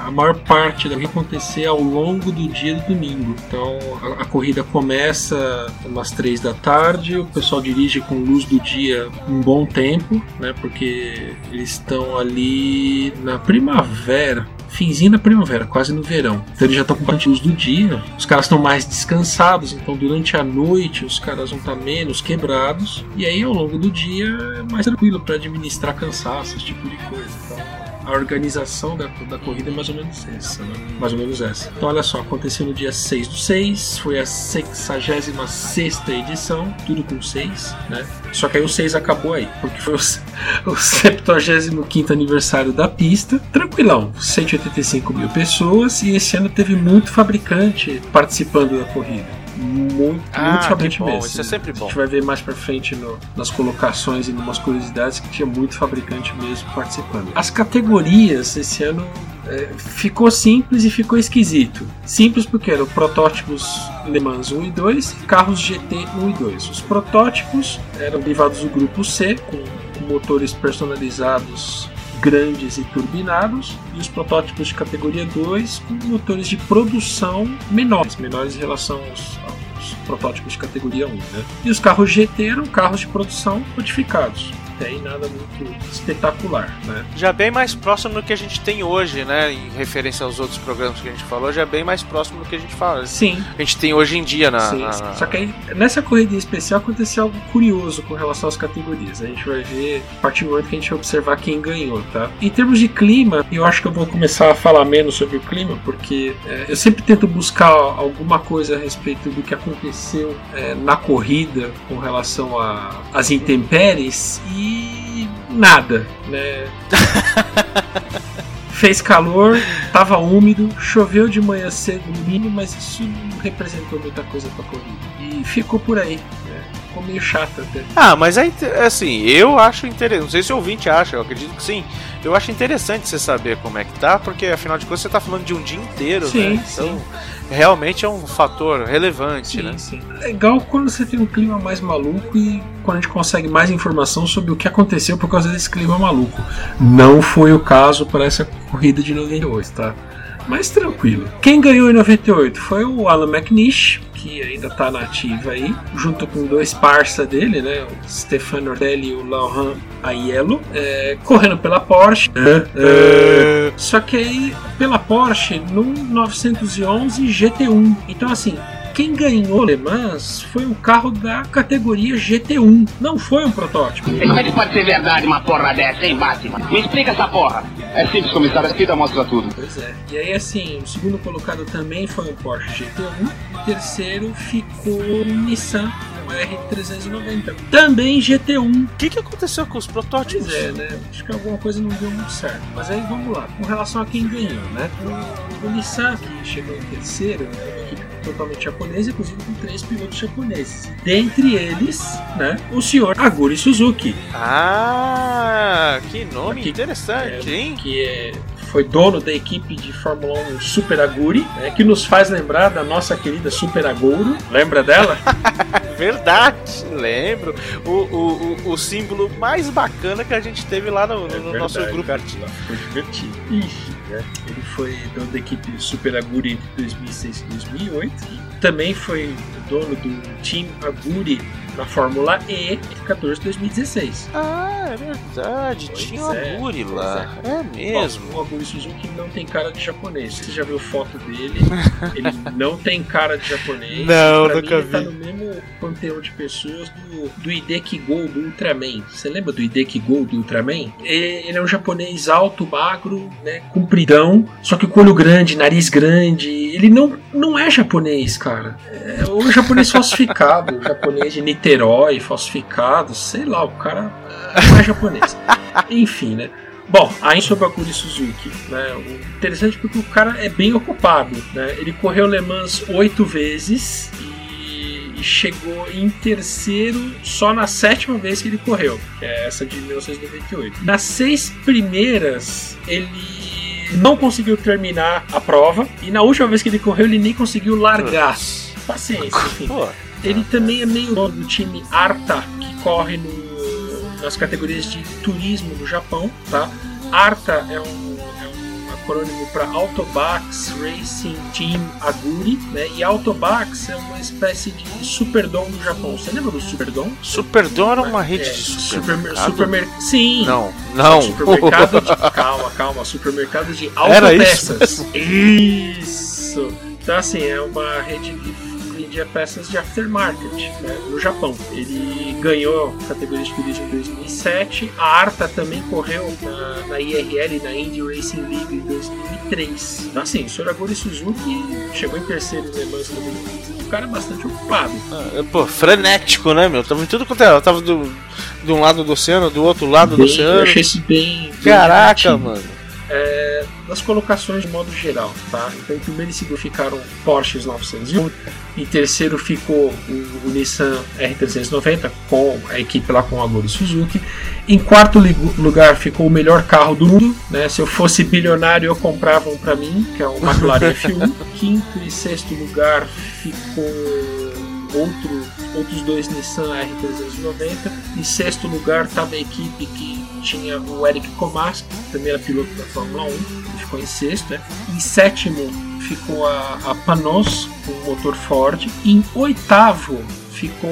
a maior parte corrida acontecer ao longo do dia do domingo. Então a, a corrida começa umas três da tarde, o pessoal dirige com luz do dia um bom tempo, né? Porque eles estão ali na primavera. Finzinho da primavera, quase no verão. Então eles já estão com bastante luz do dia. Os caras estão mais descansados, então durante a noite os caras vão estar menos quebrados. E aí ao longo do dia é mais tranquilo para administrar cansaço, esse tipo de coisa. Então a organização da, da corrida é mais ou menos essa, né? Mais ou menos essa. Então olha só, aconteceu no dia 6 do 6, foi a 66 edição, tudo com 6, né? Só que aí o 6 acabou aí, porque foi o, o 75 aniversário da pista, tranquilão, 185 mil pessoas, e esse ano teve muito fabricante participando da corrida. Muito, Ah, muito fabricante isso é sempre A bom. gente vai ver mais pra frente no- nas colocações e numas curiosidades que tinha muito fabricante mesmo participando. As categorias esse ano é, ficou simples e ficou esquisito. Simples porque eram protótipos Le Mans 1 e 2 e carros GT 1 e 2. Os protótipos eram derivados do grupo C, com motores personalizados grandes e turbinados, e os protótipos de categoria 2 com motores de produção menores, menores em relação aos, aos protótipos de categoria 1. Né? E os carros GT eram carros de produção modificados tem nada muito espetacular, né? Já bem mais próximo do que a gente tem hoje, né? Em referência aos outros programas que a gente falou, já é bem mais próximo do que a gente fala. Sim. A gente tem hoje em dia na. Sim, na- sim. Só que aí, nessa corrida especial aconteceu algo curioso com relação às categorias. A gente vai ver a partir do momento que a gente observar quem ganhou, tá? Em termos de clima, eu acho que eu vou começar a falar menos sobre o clima, porque é, eu sempre tento buscar alguma coisa a respeito do que aconteceu é, na corrida com relação a- às intempéries e nada, né? Fez calor, tava úmido, choveu de manhã cedo no mínimo, mas isso não representou muita coisa pra corrida. E ficou por aí, né? Ficou meio chato até. Ah, mas é inte- assim, eu acho interessante. Não sei se o ouvinte acha, eu acredito que sim. Eu acho interessante você saber como é que tá, porque afinal de contas você tá falando de um dia inteiro, Sim, né? Então, realmente é um fator relevante, né? sim. Legal quando você tem um clima mais maluco e quando a gente consegue mais informação sobre o que aconteceu por causa desse clima maluco. Não foi o caso para essa corrida de 98, tá? Mas tranquilo. Quem ganhou em 98 foi o Alan McNish, que ainda tá na ativa aí, junto com dois parça dele, né? O Stefano Ortelli e o Laurent Aiello, é, correndo pela Porsche. É, Só que aí, pela Porsche, no 911 GT1. Então, assim, quem ganhou Le Mans foi um carro da categoria GT1, não foi um protótipo. Como é que pode ser verdade uma porra dessa, hein, Batman? Me explica essa porra. É simples, comissário. A escrita mostra tudo. Pois é. E aí, assim, o segundo colocado também foi um Porsche GT1. O terceiro ficou um Nissan um R390. Também GT1. O que, que aconteceu com os protótipos? Pois é, né? Acho que alguma coisa não deu muito certo. Mas aí vamos lá. Com relação a quem ganhou, né? O, o Nissan, que chegou em terceiro, é equipe totalmente japonesa, inclusive com três pilotos japoneses. Dentre eles, né? O senhor Aguri Suzuki. Ah, que nome Aqui- interessante, É, hein? que é- foi dono da equipe de Fórmula 1 Super Aguri, né, que nos faz lembrar da nossa querida Super Agouro. Lembra dela? Verdade, lembro. O, o, o, o símbolo mais bacana que a gente teve lá no, no É nosso verdade, grupo. cara, Foi divertido. Enfim, né? Ele foi dono da equipe Super Aguri entre 2006 e 2008. E também foi dono do Team Aguri na Fórmula E entre 14 e 2016. Ah, é verdade. Pois Tinha o é, Aguri lá. É mesmo. Bom, o Aguri Suzuki não tem cara de japonês. Você já viu foto dele? ele não tem cara de japonês. Não, pra nunca mim, ele tá vi. no mesmo panteão de pessoas do, do Hideki Go do Ultraman. Você lembra do Hideki Go do Ultraman? Ele é um japonês alto, magro, né, compridão, só que com olho grande, nariz grande. Ele não, não é japonês, cara. É o japonês falsificado, o japonês de Niterói falsificado, sei lá, o cara não é japonês. Enfim, né? Bom, aí sobre a Aguri Suzuki, né? O interessante porque o cara é bem ocupado, né? Ele correu Le Mans oito vezes e, e chegou em terceiro só na sétima vez que ele correu, que é essa de 1998. Nas seis primeiras, ele não conseguiu terminar a prova e na última vez que ele correu, ele nem conseguiu largar. Paciência, enfim. Pô, Ele também é meio dono do time Arta, que corre no- nas categorias de turismo no Japão, tá? Arta é um, é um acrônimo para Autobax Racing Team Aguri, né? E Autobax é uma espécie de Superdome do Japão. Você lembra do Superdome? Superdome era uma rede É, de supermer- supermercado? supermer- Sim. Não, não. Supermercado de. calma, calma. Supermercado de Era isso autopeças. Isso. Então, assim, é uma rede que vendia peças de aftermarket né, no Japão. Ele ganhou a categoria de turismo em 2007. A Arta também correu na, na IRL, na Indy Racing League em 2003. Então, assim, o Soragori Suzuki chegou em terceiro em Le Mans em 2015. O cara é bastante ocupado. Ah, Pô, frenético, né, meu? Tava em tudo quanto era. Tava do, de um lado do oceano, do outro lado do Bem- eu oceano. achei isso bem. bem Caraca, divertido. mano. é, das colocações de modo geral, tá? Então, em primeiro e segundo ficaram Porsches 901, em terceiro ficou o, o Nissan R390 com a equipe lá com a Goro Suzuki. Em quarto lugar ficou o melhor carro do mundo, né? Se eu fosse bilionário eu comprava um para mim, que é o McLaren F1. Quinto e sexto lugar ficou outro, outros dois Nissan R390. Em sexto lugar estava a equipe que tinha o Eric Komaski, primeiro piloto da Fórmula 1, ele ficou em sexto. Né? Em sétimo ficou a, a Panos, com o motor Ford. Em oitavo ficou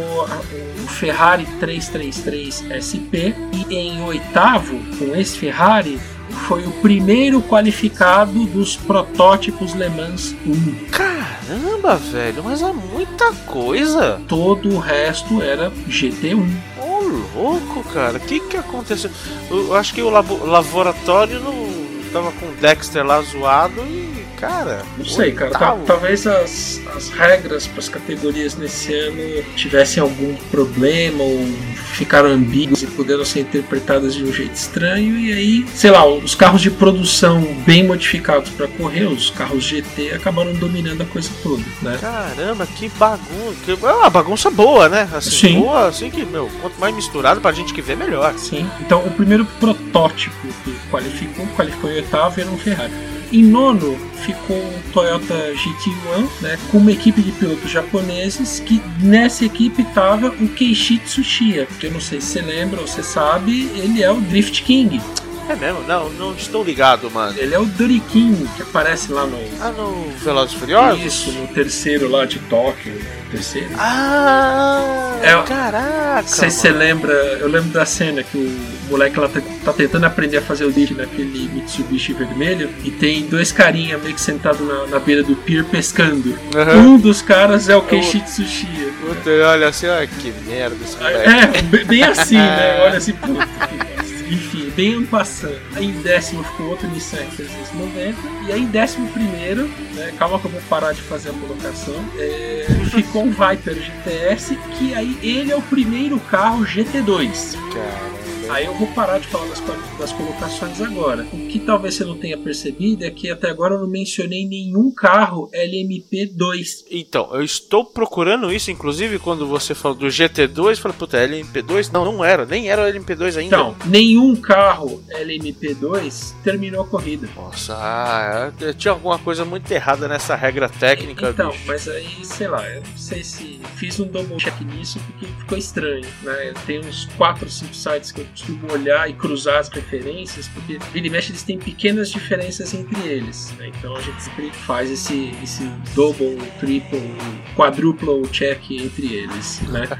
o Ferrari 333 SP. E em oitavo, com esse Ferrari, foi o primeiro qualificado dos protótipos Le Mans 1. Caramba, velho, mas é muita coisa. Todo o resto era GT1. Ô, louco, cara. O que que aconteceu? Eu, eu acho que o labo- laboratório não tava com o Dexter lá zoado e, cara. Não sei, cara. oitavo. talvez as, as regras para as categorias nesse ano tivessem algum problema ou ficaram ambíguas e puderam ser interpretadas de um jeito estranho. E aí, sei lá, os carros de produção bem modificados para correr, os carros GT, acabaram dominando a coisa toda, né? Caramba, que bagunça. Que... É uma bagunça boa, né? Assim, Sim. boa, assim que, meu, quanto mais misturado pra gente que vê, melhor. Sim. Então, o primeiro protótipo que qualificou, qualificou em oitavo era um Ferrari. Em nono ficou o Toyota GT1, né, com uma equipe de pilotos japoneses que nessa equipe estava o Keiichi Tsuchiya, que eu não sei se você lembra ou você sabe, ele é o Drift King. É mesmo? Não, não estou ligado, mano. Ele é o King, que aparece lá no Ah, no Velozes Furiosos? isso, no terceiro lá de Tóquio, terceiro. Ah, É, caraca. Não sei se você lembra, eu lembro da cena que o moleque lá tá, tá tentando aprender a fazer o drift naquele Mitsubishi vermelho e tem dois carinha meio que sentado na, na beira do pier pescando. Aham. Um dos caras é o Keiichi Tsuchiya. Puta, olha assim, olha que merda esse moleque. É, be- bem assim, né? Olha assim, puta que bem ano passando. Aí em décimo ficou outro Nissan 390. E aí em décimo primeiro, né, calma que eu vou parar de fazer a colocação, é, ficou um Viper GTS, que aí ele é o primeiro carro GT2. Caramba. Aí eu vou parar de falar das, das colocações agora. O que talvez você não tenha percebido é que até agora eu não mencionei nenhum carro LMP2. Então, eu estou procurando isso, inclusive quando você falou do GT2, eu falei, puta, é LMP2? Não, não era, nem era o LMP2 ainda. Então, nenhum carro LMP2 terminou a corrida. Nossa, ah, tinha alguma coisa muito errada nessa regra técnica, Então, bicho. mas aí, sei lá, eu não sei se fiz um double check nisso porque ficou estranho, né? Tem uns 4 ou 5 sites que eu costumo olhar e cruzar as referências, porque vira e mexe eles têm pequenas diferenças entre eles, né? Então a gente sempre faz esse, esse double, triple, quadruple check entre eles, né?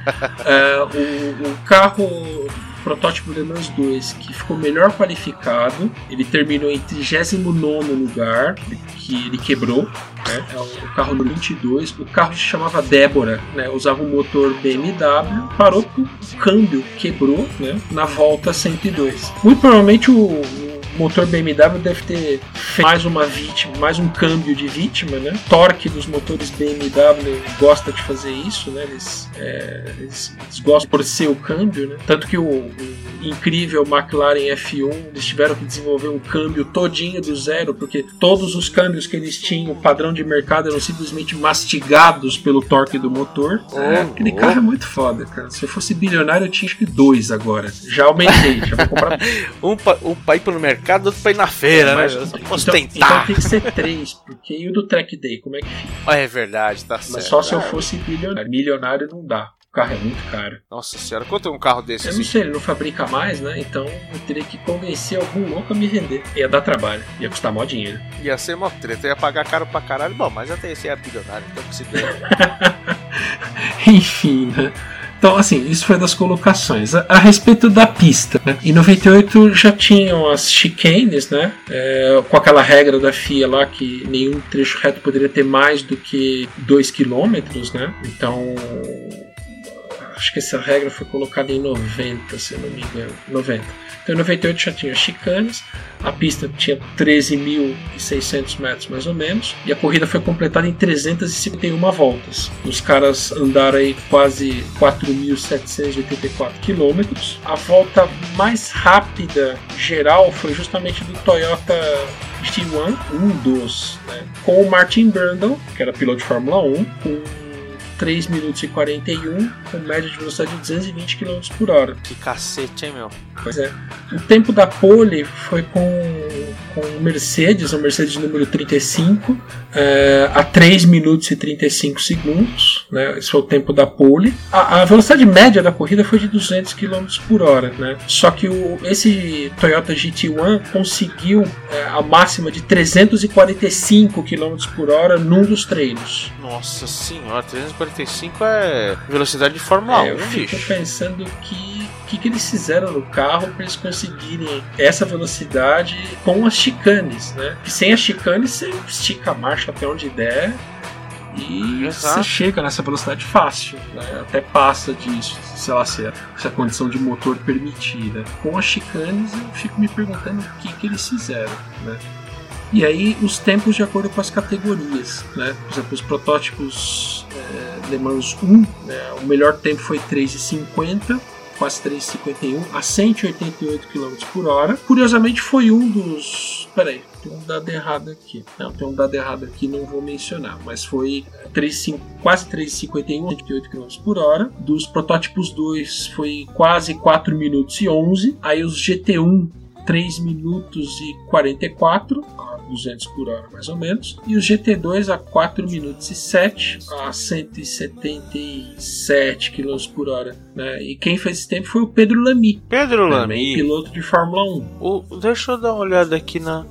Ah, o, o carro protótipo Le Mans 2 que ficou melhor qualificado, ele terminou em 39 lugar, que ele quebrou, né? É o carro no 22, o carro se chamava Débora, né? Usava um motor BMW, parou o câmbio, quebrou, né? Na volta 102. Muito provavelmente o motor BMW deve ter mais uma vítima, mais um câmbio de vítima, né? Torque dos motores BMW gosta de fazer isso, né? Eles, é, eles, eles gostam por ser o câmbio, né? Tanto que o, o incrível McLaren F1 eles tiveram que desenvolver um câmbio todinho do zero, porque todos os câmbios que eles tinham, padrão de mercado, eram simplesmente mastigados pelo torque do motor. É, aquele carro é muito foda, cara. Se eu fosse bilionário, eu tinha acho que dois agora. Já aumentei, já vou comprar Um, pra, um pra ir pro mercado, outro pra ir na feira, mas- né? então, Ostentar. então tem que ser três, porque e o do Track Day, como é que fica? Ah, é verdade, tá Mas certo. só se eu fosse bilionário. Milionário não dá. O carro é muito caro. Nossa senhora, quanto é um carro desse Eu não assim? sei, ele não fabrica mais, né? Então eu teria que convencer algum louco a me render. Ia dar trabalho, ia custar mó dinheiro. Ia ser mó treta, ia pagar caro pra caralho. Bom, mas até esse é bilionário, então que se. Enfim, né? Então, assim, isso foi das colocações. A, a respeito da pista, né? em 98 já tinham as chicanes, né? É, com aquela regra da FIA lá que nenhum trecho reto poderia ter mais do que 2 km, né? Então, acho que essa regra foi colocada em 90, se não me engano. 90. Então, em 98 já tinha chicanes, a pista tinha 13.600 metros mais ou menos, e a corrida foi completada em 351 voltas. Os caras andaram aí quase 4.784 quilômetros. A volta mais rápida geral foi justamente do Toyota GT1, um dos, né, com o Martin Brundle, que era piloto de Fórmula 1, com 3 minutos e 41, com média de velocidade de 220 km por hora. que cacete, hein, meu? Pois é. O tempo da pole foi com com o Mercedes, o Mercedes número 35, é, a 3 minutos e 35 segundos. Né? Esse foi o tempo da pole. A, a velocidade média da corrida foi de 200 km por hora. Né? Só que o, esse Toyota GT1 conseguiu é, a máxima de 345 km por hora num dos treinos. Nossa senhora, 345 é velocidade de Fórmula É, 1, eu fico pensando que o que, que eles fizeram no carro para eles conseguirem essa velocidade com as chicanes, né? Que sem as chicanes você estica a marcha até onde der e Exato. você chega nessa velocidade fácil, né? até passa disso, sei lá se a, se a condição de motor permitir. né? Com as chicanes eu fico me perguntando o que, que eles fizeram, né? E aí os tempos de acordo com as categorias, né? Por exemplo, os protótipos é, Le Mans 1, né? o melhor tempo foi 3,50, quase 3,51 a 188 km por hora. Curiosamente foi um dos. Peraí, tem um dado errado aqui. Não, tem um dado errado aqui, não vou mencionar, mas foi 3,5 quase 3,51 188 km por hora. Dos protótipos 2 foi quase 4 minutos e 11. Aí os GT1 3 minutos e 44, a 200 por hora mais ou menos, e o GT2 a 4 minutos e 7, a 177 km por hora. Né? E quem fez esse tempo foi o Pedro Lamy, Pedro Lamy, piloto de Fórmula 1. o- deixa eu dar uma olhada aqui na.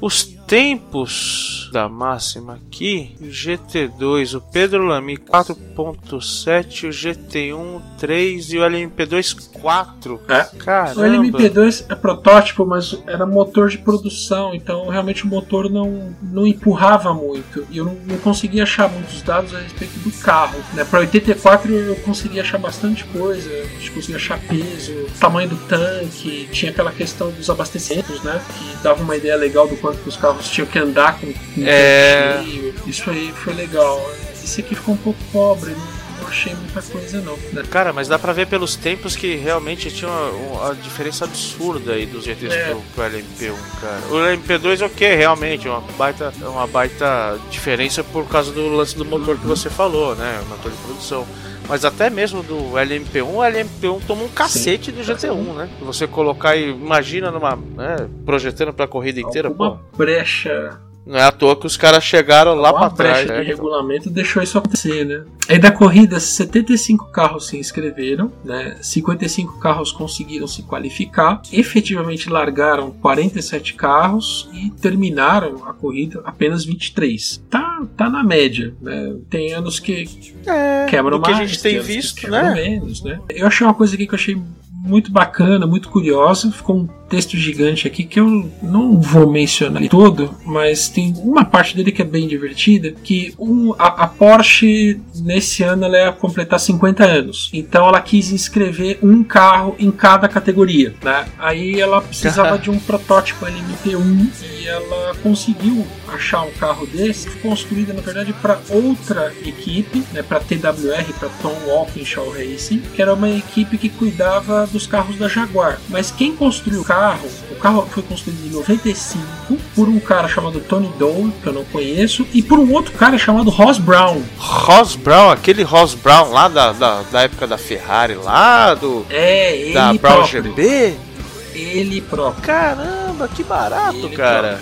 Os tempos da máxima aqui, o GT2, o Pedro Lamy 4.7, o GT1 3 e o LMP2 4. É. Caramba. O LMP2 é protótipo, mas era motor de produção, então realmente o motor não, não empurrava muito. E eu não, não conseguia achar muitos dados a respeito do carro. Né? Para 84 eu consegui achar bastante coisa, a gente conseguia achar peso, tamanho do tanque, tinha aquela questão dos abastecimentos, né? Que dava uma ideia legal do quanto que os carros tinham que andar com, com É. cheio. Isso aí foi legal. Esse aqui ficou um pouco pobre, não achei muita coisa não. né? Cara, mas dá pra ver pelos tempos que realmente tinha uma, uma diferença absurda aí dos GTs É. pro, pro LMP1, cara. O LMP2 é o que? Realmente, uma baita, uma baita diferença por causa do lance do motor que você falou, né? O motor de produção. Mas até mesmo do LMP1, o LMP1 toma um cacete do GT1, né? Você colocar e imagina numa. Né, projetando pra corrida inteira, Alguma pô. brecha Não é à toa que os caras chegaram lá uma pra trás, brecha né? de regulamento deixou isso acontecer, né? Aí da corrida, 75 carros se inscreveram, né? 55 carros conseguiram se qualificar, efetivamente largaram 47 carros e terminaram a corrida apenas 23. Tá, tá na média, né? Tem anos que É, quebram do que a mais, gente tem anos que visto, né? menos, né? Eu achei uma coisa aqui que eu achei muito bacana, muito curiosa. Ficou um texto gigante aqui que eu não vou mencionar todo, mas tem uma parte dele que é bem divertida, que um, a, a Porsche nesse ano ela ia completar 50 anos. Então ela quis inscrever um carro em cada categoria, né? Aí ela precisava de um protótipo LMP1 e ela conseguiu achar um carro desse construído na verdade para outra equipe, né, para TWR, para Tom Walkinshaw Racing, que era uma equipe que cuidava dos carros da Jaguar. Mas quem construiu o carro, o carro foi construído em 95 por um cara chamado Tony Doe, que eu não conheço, e por um outro cara chamado Ross Brown. Ross Brown, aquele Ross Brown lá da, da, da época da Ferrari, lá do. É, ele da Brown próprio. GP? Ele próprio. Caramba, que barato, Ele cara.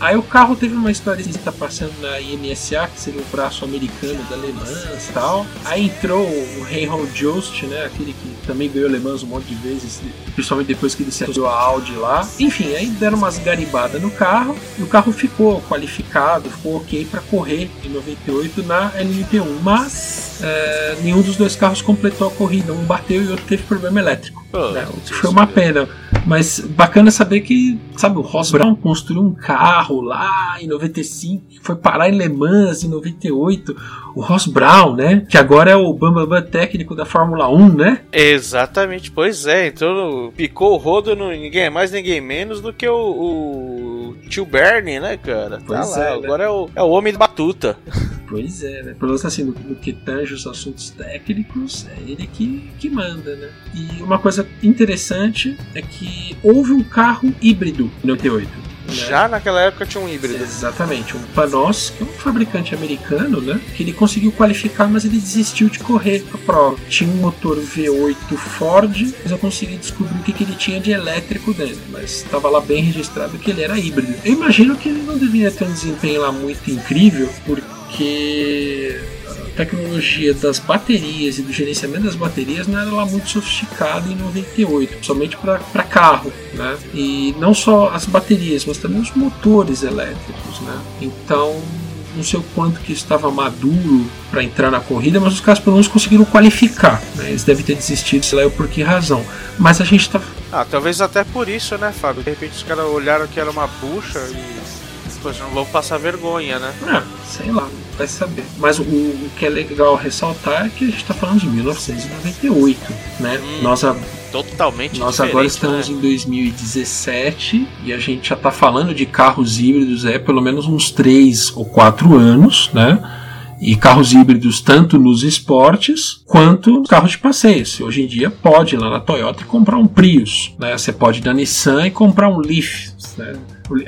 Aí o carro teve uma história que tá passando na IMSA, que seria o braço americano da Le Mans e tal. Aí entrou o Reinhold Jost, né? Aquele que também ganhou Le Mans um monte de vezes, principalmente depois que ele se associou a Audi lá. Enfim, aí deram umas garibadas no carro e o carro ficou qualificado, ficou ok para correr em 98 na LMP1. Mas é, nenhum dos dois carros completou a corrida, um bateu e o outro teve problema elétrico. Pô, né? Foi uma pena. Mas bacana saber que, sabe, o Ross Brown construiu um carro lá em 95, que foi parar em Le Mans em 98. O Ross Brown, né? Que agora é o Bambam técnico da Fórmula 1, né? Exatamente, pois é. Então picou o rodo no ninguém mais, ninguém menos do que o, o tio Bernie, né, cara? Tá pois lá, é, agora né? é, o, é o homem de batuta. Pois é, né? Pelo menos assim, no, no, que tange os assuntos técnicos, é ele que, que manda, né? E uma coisa interessante é que houve um carro híbrido no T8. Né? Já naquela época tinha um híbrido. Exatamente, um Panos, que é um fabricante americano, né? Que ele conseguiu qualificar, mas ele desistiu de correr a prova. Tinha um motor V8 Ford, mas eu consegui descobrir o que, que ele tinha de elétrico dentro, mas estava lá bem registrado que ele era híbrido. Eu imagino que ele não devia ter um desempenho lá muito incrível, porque tecnologia das baterias e do gerenciamento das baterias não era lá muito sofisticada em 98, principalmente para carro, né? E não só as baterias, mas também os motores elétricos, né? Então não sei o quanto que estava maduro para entrar na corrida, mas os caras pelo menos conseguiram qualificar. Né? Eles devem ter desistido, sei lá por que razão. Mas a gente está Ah, talvez até por isso, né, Fábio? De repente os caras olharam que era uma bucha e. Pois não vão passar vergonha, né? Ah, sei lá, vai saber. Mas o, o que é legal ressaltar é que a gente está falando de 1998, né? Hum, Nós, a- Totalmente nós agora estamos né? em 2017 e a gente já está falando de carros híbridos é pelo menos uns 3 ou 4 anos, né? E carros híbridos tanto nos esportes quanto nos carros de passeio. Você hoje em dia pode ir lá na Toyota e comprar um Prius, né? Você pode ir na Nissan e comprar um Leaf, né?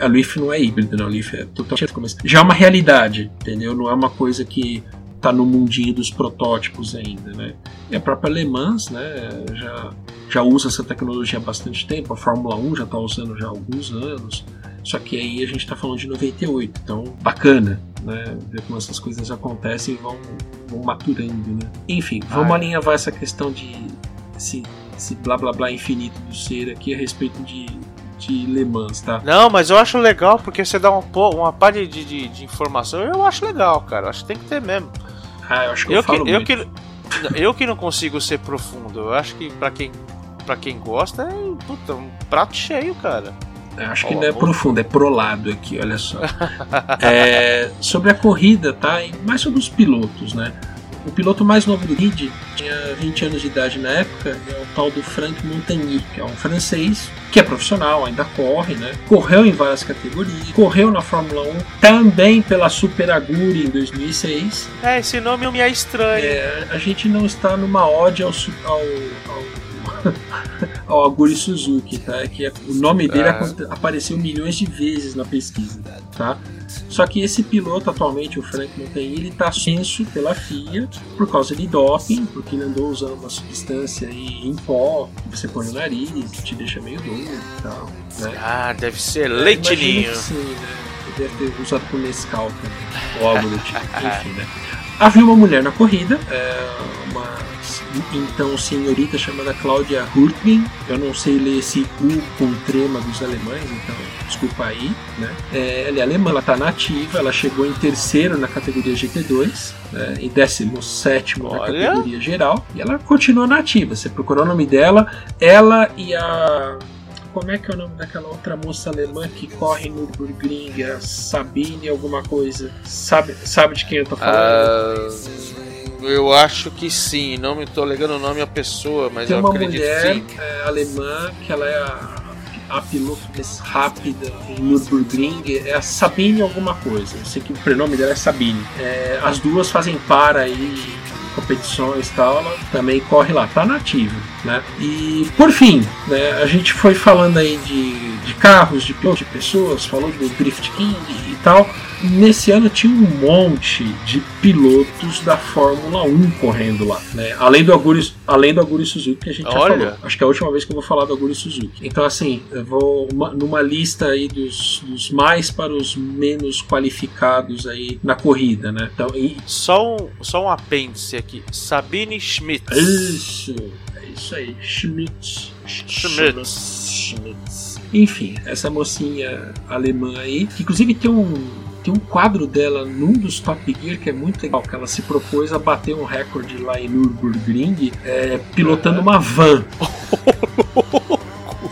A Leaf não é híbrido, não. A Leaf é totalmente esse- Já é uma realidade, entendeu? Não é uma coisa que tá no mundinho dos protótipos ainda, né? E a própria Le Mans, né, já, já usa essa tecnologia há bastante tempo, a Fórmula 1 já está usando já há alguns anos, só que aí a gente está falando de 98, então bacana, né, ver como essas coisas acontecem e vão, vão maturando, né. Enfim, vamos Ah, é. alinhavar essa questão de esse, esse blá blá blá infinito do ser aqui a respeito de, de Le Mans, tá? Não, mas eu acho legal porque você dá um, uma pá de, de, de informação. Eu acho legal, cara. Eu Acho que tem que ter mesmo. Ah, eu acho que eu, Eu que, falo eu, muito. que, eu que não consigo ser profundo. Eu acho que pra quem, pra quem gosta é puta, um prato cheio, cara. Eu Acho que Ó, não é ó. profundo, é prolado aqui, olha só. É, sobre a corrida, tá? E mais sobre os pilotos, né? O piloto mais novo do grid tinha 20 anos de idade na época, é o tal do Frank Montagny, que é um francês que é profissional, ainda corre, né? Correu em várias categorias, correu na Fórmula 1, também pela Super Aguri em 2006. É, esse nome me é estranho. É, a gente não está numa ode ao, ao, ao, ao Aguri Suzuki, tá? Que é- o nome dele aconte- apareceu milhões de vezes na pesquisa, tá? Só que esse piloto atualmente, o Frank Montagny, ele está censo pela FIA por causa de doping, porque ele andou usando uma substância aí em pó que você põe no nariz, que te deixa meio doido e tal, né? Ah, deve ser leitinho. Sim, né? Deve ter usado com Nescau também, ou algo do tipo. Enfim, né? Havia uma mulher na corrida, é, uma então senhorita chamada Cláudia Hurtgen. Eu não sei ler esse U com trema dos alemães, então desculpa aí. Né? É, ela é alemã, ela está nativa, ela chegou em terceiro na categoria GT2, né, em 17 na Olha. categoria geral, e ela continua nativa. Você procurou o nome dela, ela e a como é que é o nome daquela outra moça alemã que corre no Nürburgring? A Sabine alguma coisa. Sabe, sabe de quem eu tô falando? Ah, eu acho que sim. Não me tô ligando o nome à pessoa, mas Tem eu acredito mulher sim. é, alemã que ela é a, a piloto mais rápida do Nürburgring. É a Sabine alguma coisa. Eu sei que o prenome dela é Sabine. É, as duas fazem par aí em competições e tal. Ela também corre lá. Tá nativa, né? E por fim, né, a gente foi falando aí de, de carros, de de pessoas, falou do Drift King e tal. Nesse ano tinha um monte de pilotos da Fórmula 1 correndo lá, né? Além do Aguri, além do Aguri Suzuki que a gente já Olha. falou. Acho que é a última vez que eu vou falar do Aguri Suzuki. Então assim, eu vou uma- numa lista aí dos, dos mais para os menos qualificados aí na corrida, né? Então, e- Só um, só um apêndice aqui. Sabine Schmidt. isso, é isso aí, Schmidt. Schmidt. Schmitz. Enfim, essa mocinha alemã aí, que inclusive tem um tem um quadro dela num dos Top Gear que é muito legal, que ela se propôs a bater um recorde lá em Nürburgring, é, pilotando uma van.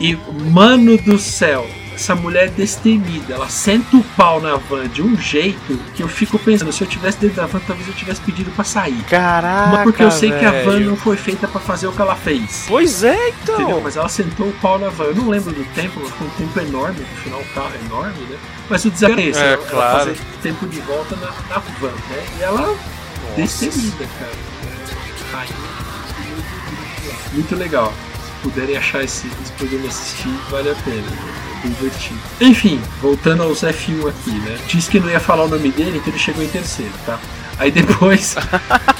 E, mano do céu, essa mulher é destemida. Ela senta o pau na van de um jeito que eu fico pensando, se eu tivesse dentro da van, talvez eu tivesse pedido pra sair. Caraca, Mas porque eu sei que a van não foi feita pra fazer o que ela fez. Pois é, então. Entendeu? Mas ela sentou o pau na van. Eu não lembro do tempo, mas foi um tempo enorme, no final o carro é enorme, né? Mas o desafio é esse, É, ela claro. fazer tempo de volta na, na van, né? E ela destemida, cara. Do- Muito legal. Se puderem achar esse, esse programa e assistir, vale a pena. Invertido. Enfim, voltando aos F1 aqui, né? Disse que não ia falar o nome dele, então ele chegou em terceiro, tá? Aí depois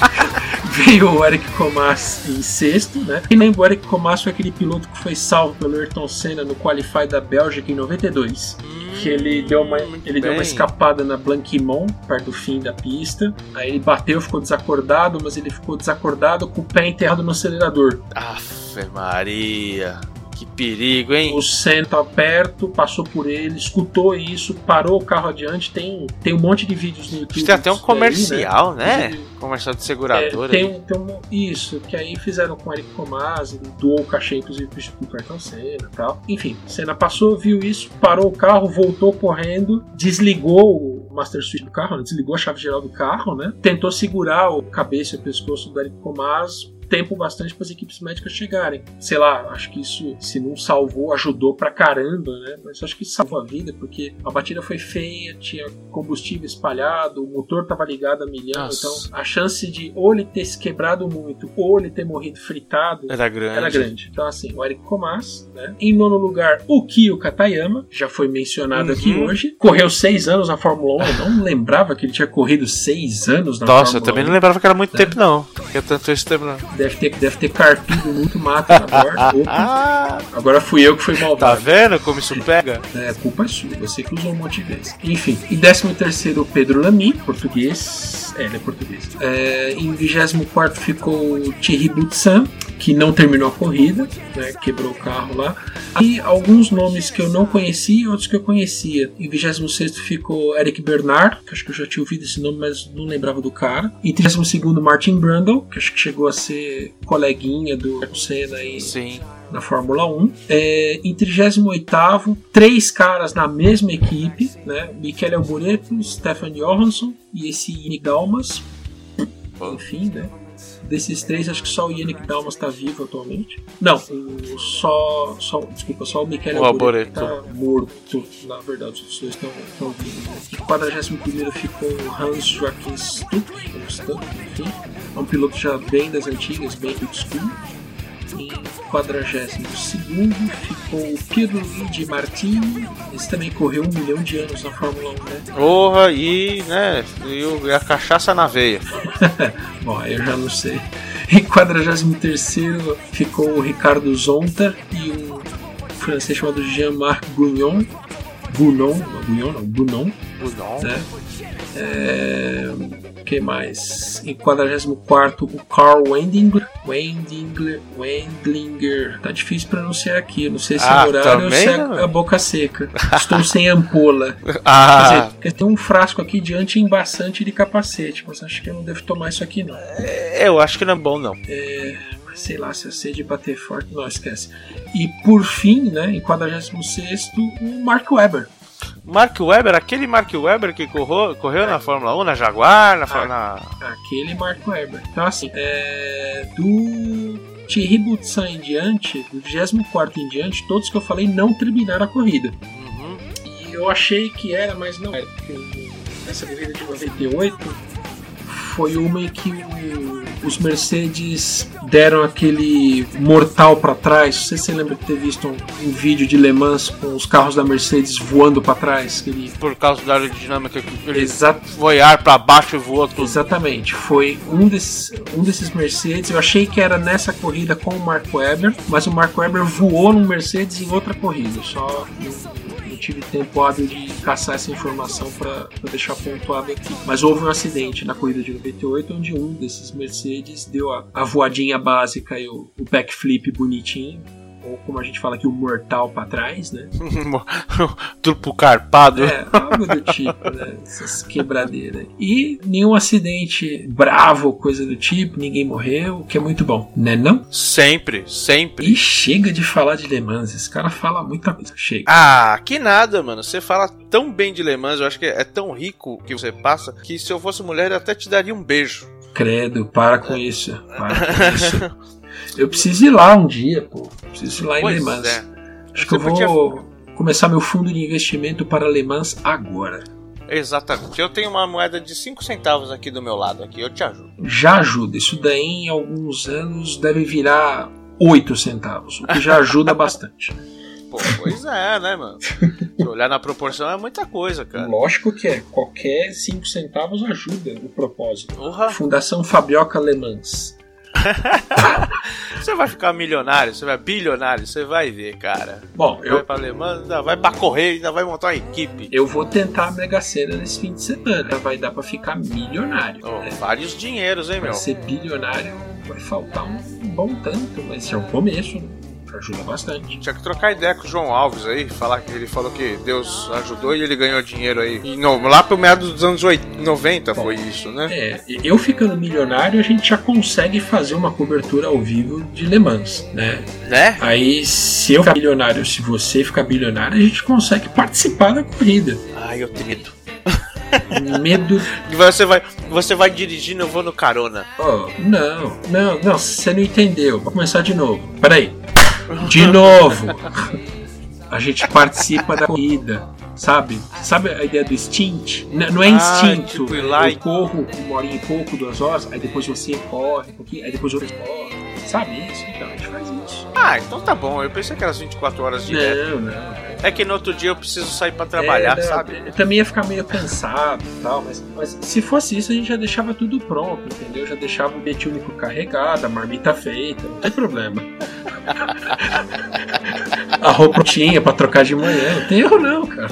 veio o Eric Comas em sexto, né? E lembro, o Eric Comas foi aquele piloto que foi salvo pelo Ayrton Senna no Qualify da Bélgica em 92. Que ele deu uma, muito ele deu uma escapada na Blanquimont, perto do fim da pista. Aí ele bateu, ficou desacordado, mas ele ficou desacordado com o pé enterrado no acelerador. Aff, Maria. Que perigo, hein? O Senna tá perto, passou por ele, escutou isso, parou o carro adiante. Tem, tem um monte de vídeos no YouTube. Tem até um comercial, né? Inclusive, Comercial de É, seguradora. tem, aí. um- tem um, isso, que aí fizeram com o Eric Comaz, ele doou o cachê, inclusive, pro Ayrton Senna e tal. Enfim, Senna passou, viu isso, parou o carro, voltou correndo, desligou o Master Switch do carro, né, desligou a chave geral do carro, né? Tentou segurar o cabeça e o pescoço do Eric Comaz, tempo bastante para as equipes médicas chegarem. Sei lá, acho que isso, se não salvou, ajudou pra caramba, né? Mas acho que salvou a vida, porque a batida foi feia, tinha combustível espalhado, o motor tava ligado a milhão, Nossa. então a chance de ou ele ter se quebrado muito ou ele ter morrido fritado Era grande. era grande. Então, assim, o Eric Comas, né? Em nono lugar, o Kyo Katayama, já foi mencionado aqui Uhum. hoje. Correu seis anos na Fórmula 1. Eu não lembrava que ele tinha corrido seis anos na Nossa, eu Fórmula também 1. não lembrava que era muito Né? tempo, não. Que é tanto esse tempo, não. Deve ter, deve ter carpido muito mato na borda. Opa, agora fui eu que fui tá malvado. vendo como isso pega? É, culpa é sua, você que usou um monte de vezes. Enfim, em 13 terceiro, Pedro Lamy, português. É, ele é português. É, em 24 ficou Thierry Boutsan, que não terminou a corrida, né, quebrou o carro lá. E alguns nomes que eu não conhecia e outros que eu conhecia. Em 26 ficou Eric Bernard, que acho que eu já tinha ouvido esse nome, mas não lembrava do cara. Em 32 Martin Brundle, que acho que chegou a ser coleguinha do Ayrton Senna e Sim. na Fórmula 1. É, em 38 três caras na mesma equipe, né? Michele Alboreto, Stefan Johansson e esse Yannick Dalmas. Enfim, né? Desses três, acho que só o Yannick Dalmas está vivo atualmente. Não, o, só, só. Desculpa, só o Michele O Alboreto está morto. Na verdade, os dois estão vivos. Em 41 ficou o Hans Joachim Stuck, ou Stuck, enfim. É um piloto já bem das antigas, bem do school. Em 42 ficou o Piero Luigi Martini. Esse também correu um milhão de anos na Fórmula 1, né? Porra, e, né, e, a cachaça na veia. Bom, eu já não sei. Em 43 ficou o Ricardo Zonta e um francês chamado Jean-Marc Gounon. Gounon, não, Gounon, não, Gounon, Não. né? É, que mais? Em 44 o Carl Wendlinger. Wendlinger. Wendlinger. Tá difícil pronunciar aqui. Não sei se Ah, é horário ou se é a boca seca. Estou sem ampola. Quer Ah, dizer, porque tem um frasco aqui de anti-embaçante de capacete, mas acho que eu não devo tomar isso aqui não. eu acho que não é bom, não. Mas sei lá, se a sede bater forte, não esquece. E por fim, né, em 46 o Mark Webber. Mark Webber, aquele Mark Webber que correu, correu na Fórmula 1, na Jaguar, na, Fó- na- Aquele Mark Webber. Então assim, é, do Thierry Boutsan em diante, do 24 em diante, todos que eu falei não terminaram a corrida. Uhum. E eu achei que era, mas não era. Essa corrida de 98 foi uma em que o- os Mercedes deram aquele mortal para trás. Não sei se você lembra de ter visto um, um vídeo de Le Mans com os carros da Mercedes voando para trás. Aquele... Por causa da aerodinâmica que ele Exato. foi ar pra baixo e voou tudo. Exatamente, foi um desses, um desses Mercedes. Eu achei que era nessa corrida com o Mark Webber, mas o Mark Webber voou num Mercedes em outra corrida. Só tive tempo hábil de caçar essa informação para deixar pontuado aqui. Mas houve um acidente na corrida de 98 onde um desses Mercedes deu a, a voadinha básica e o, o backflip bonitinho. Ou como a gente fala aqui, o mortal para trás, né? Truplo carpado. É, algo do tipo, né? Essas quebradeiras. E nenhum acidente bravo, coisa do tipo, ninguém morreu, o que é muito bom, né não? Sempre, sempre. E chega de falar de Le Mans, esse cara fala muita coisa, chega. Ah, que nada, mano. Você fala tão bem de Le Mans, eu acho que é tão rico que você passa, que se eu fosse mulher eu até te daria um beijo. Credo, para com isso, para com isso. Eu preciso ir lá um dia, pô. Preciso ir lá em Pois Le Mans. é. Acho que eu podia- vou começar meu fundo de investimento para Le Mans agora. Exatamente. Eu tenho uma moeda de 5 centavos aqui do meu lado, aqui. Eu te ajudo. já ajuda. Isso daí em alguns anos deve virar 8 centavos, o que já ajuda bastante. pô. Pois é, né, mano? Se olhar na proporção é muita coisa, cara. Lógico que é. Qualquer 5 centavos ajuda o propósito. Porra. Fundação Fabioca Alemãs. Você vai ficar milionário, você vai bilionário, você vai ver, cara. Bom, Vai eu, pra Alemanha, ainda vai pra correr, ainda vai montar uma equipe. eu vou tentar a Mega Sena nesse fim de semana. Vai dar pra ficar milionário. Oh, né? vários dinheiros, hein, Pra meu? ser bilionário vai faltar um bom tanto, mas é o começo, né? Ajuda bastante. Tinha que trocar ideia com o João Alves aí, falar que ele falou que Deus ajudou e ele ganhou dinheiro aí. E não, lá pro meado dos anos 80, 90 foi isso, né? É, eu ficando milionário, a gente já consegue fazer uma cobertura ao vivo de Le Mans, né? Né? Aí, se eu ficar bilionário, se você ficar bilionário, a gente consegue participar da corrida. Ai, eu tenho medo. Medo. Você vai, você vai dirigindo, eu vou no carona. Oh, não, não, não, você não entendeu. Vou começar de novo. Peraí. De novo. A gente participa da corrida. Sabe? Sabe a ideia do instinct? Não é Ah, instinto. tipo, ir lá eu corro uma hora e pouco, duas horas, aí depois você corre um pouquinho, aí depois outro corre. Sabe isso? Então, a gente faz isso. Ah, então tá bom. Eu pensei que era as 24 horas direto. Não, não. É que no outro dia eu preciso sair pra trabalhar, É, sabe? Eu também ia ficar meio cansado e tal, mas, mas se fosse isso, a gente já deixava tudo pronto, entendeu? Já deixava o bilhete único carregado, a marmita feita, não tem problema. a roupa tinha pra trocar de manhã, não tem erro não, cara.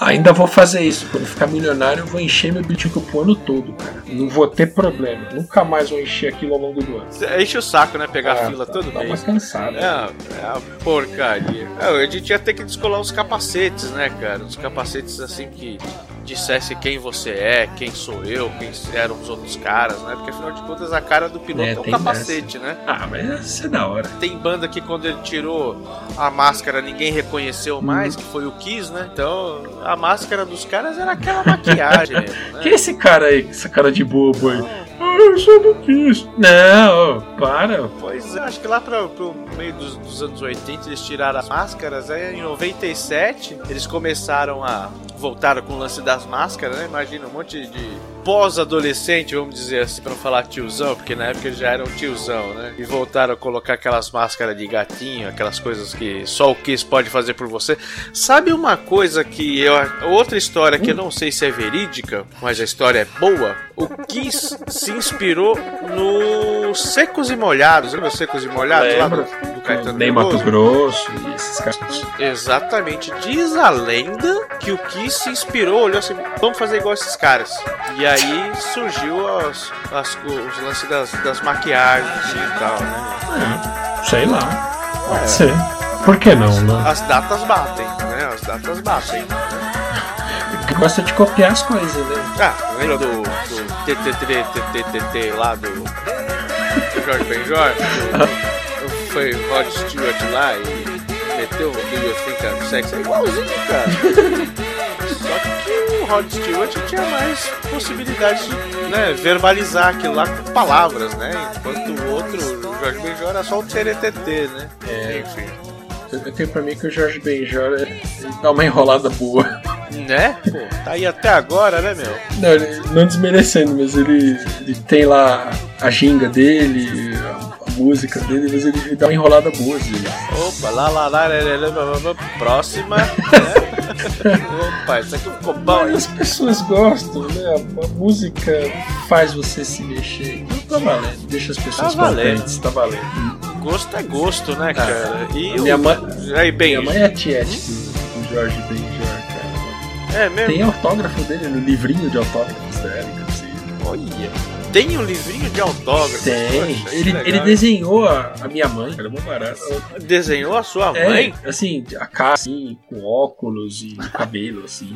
Ainda vou fazer isso. Quando ficar milionário, eu vou encher meu único pro ano todo, cara. Não vou ter problema. Nunca mais vou encher aquilo ao longo do ano. Enche o saco, né? Pegar Ah, fila tá- todo dá uma mês. cansada. É, é uma porcaria. É, a gente ia ter que descolar uns capacetes, né, cara? Uns capacetes assim que dissesse quem você é, quem sou eu, quem eram os outros caras, né? Porque afinal de contas a cara do piloto É, é, um capacete, né? Ah, mas isso é da hora. Tem banda que quando ele tirou a máscara ninguém reconheceu mais, que foi o Kiss, né? Então a máscara dos caras era aquela maquiagem mesmo, né? Quem é esse cara aí, essa cara de bobo aí? Ah, eu sou do Kiss. Não, para. Pois é, acho que lá pra, pro meio dos, dos anos 80 eles tiraram as máscaras, aí em 97 eles começaram a. voltaram com o lance das máscaras, né? Imagina um monte de pós-adolescente, vamos dizer assim, pra não falar tiozão, porque na época eles já eram tiozão, né? E voltaram a colocar aquelas máscaras de gatinho, aquelas coisas que só o Kiss pode fazer por você. Sabe uma coisa que eu. outra história que eu não sei se é verídica, mas a história é boa? O Kiss se inspirou no Secos e Molhados, lembra os Secos e Molhados lá do, Lembro. do Caetano Nem Mato? Grosso e esses caras. Exatamente. Diz a lenda que o Kiss se inspirou, olhou assim, vamos fazer igual esses caras. E aí surgiu as, as- os lances das, das maquiagens e tal, né? Sei lá. Pode ser. Por que não, né? As datas batem, né? As datas batem. Gosta de copiar as coisas, né? Ah, lembra do, do TTT lá do, do Jorge Benjor? Foi Rod Stewart lá e meteu o Do You Think I'm Sexy? É igualzinho, cara. Só que o Rod Stewart tinha mais possibilidade de né, verbalizar aquilo lá com palavras, né? Enquanto o outro, o Jorge Benjor, era só o TTT, né? É. Enfim. Eu tenho pra mim que o Jorge Benjor dá uma enrolada boa. Né? Pô, tá aí até agora, né, meu? Não, ele, não desmerecendo, mas ele, ele tem lá a ginga dele, a, a música dele, mas ele, dá uma enrolada boa. Assim. Opa, lá, lá, lá, lá, lá, lá próxima. Né? Opa, isso aqui ficou bom. Mas as pessoas gostam, né? A, música faz você se mexer. Então tá valendo, deixa as pessoas tá valendo. contentes, tá valendo. Gosto é gosto, né, cara? E minha o- mãe- Aí, bem, Minha mãe é tiete do, do Jorge Benjor, cara. é mesmo? Tem autógrafo dele no livrinho de autógrafos da Erika, assim. Olha, tem um livrinho de autógrafo. Tem. Poxa, que Ele, ele desenhou a, a minha mãe, era muito barato. desenhou a sua É, mãe? assim, a cara assim, com óculos e cabelo, assim.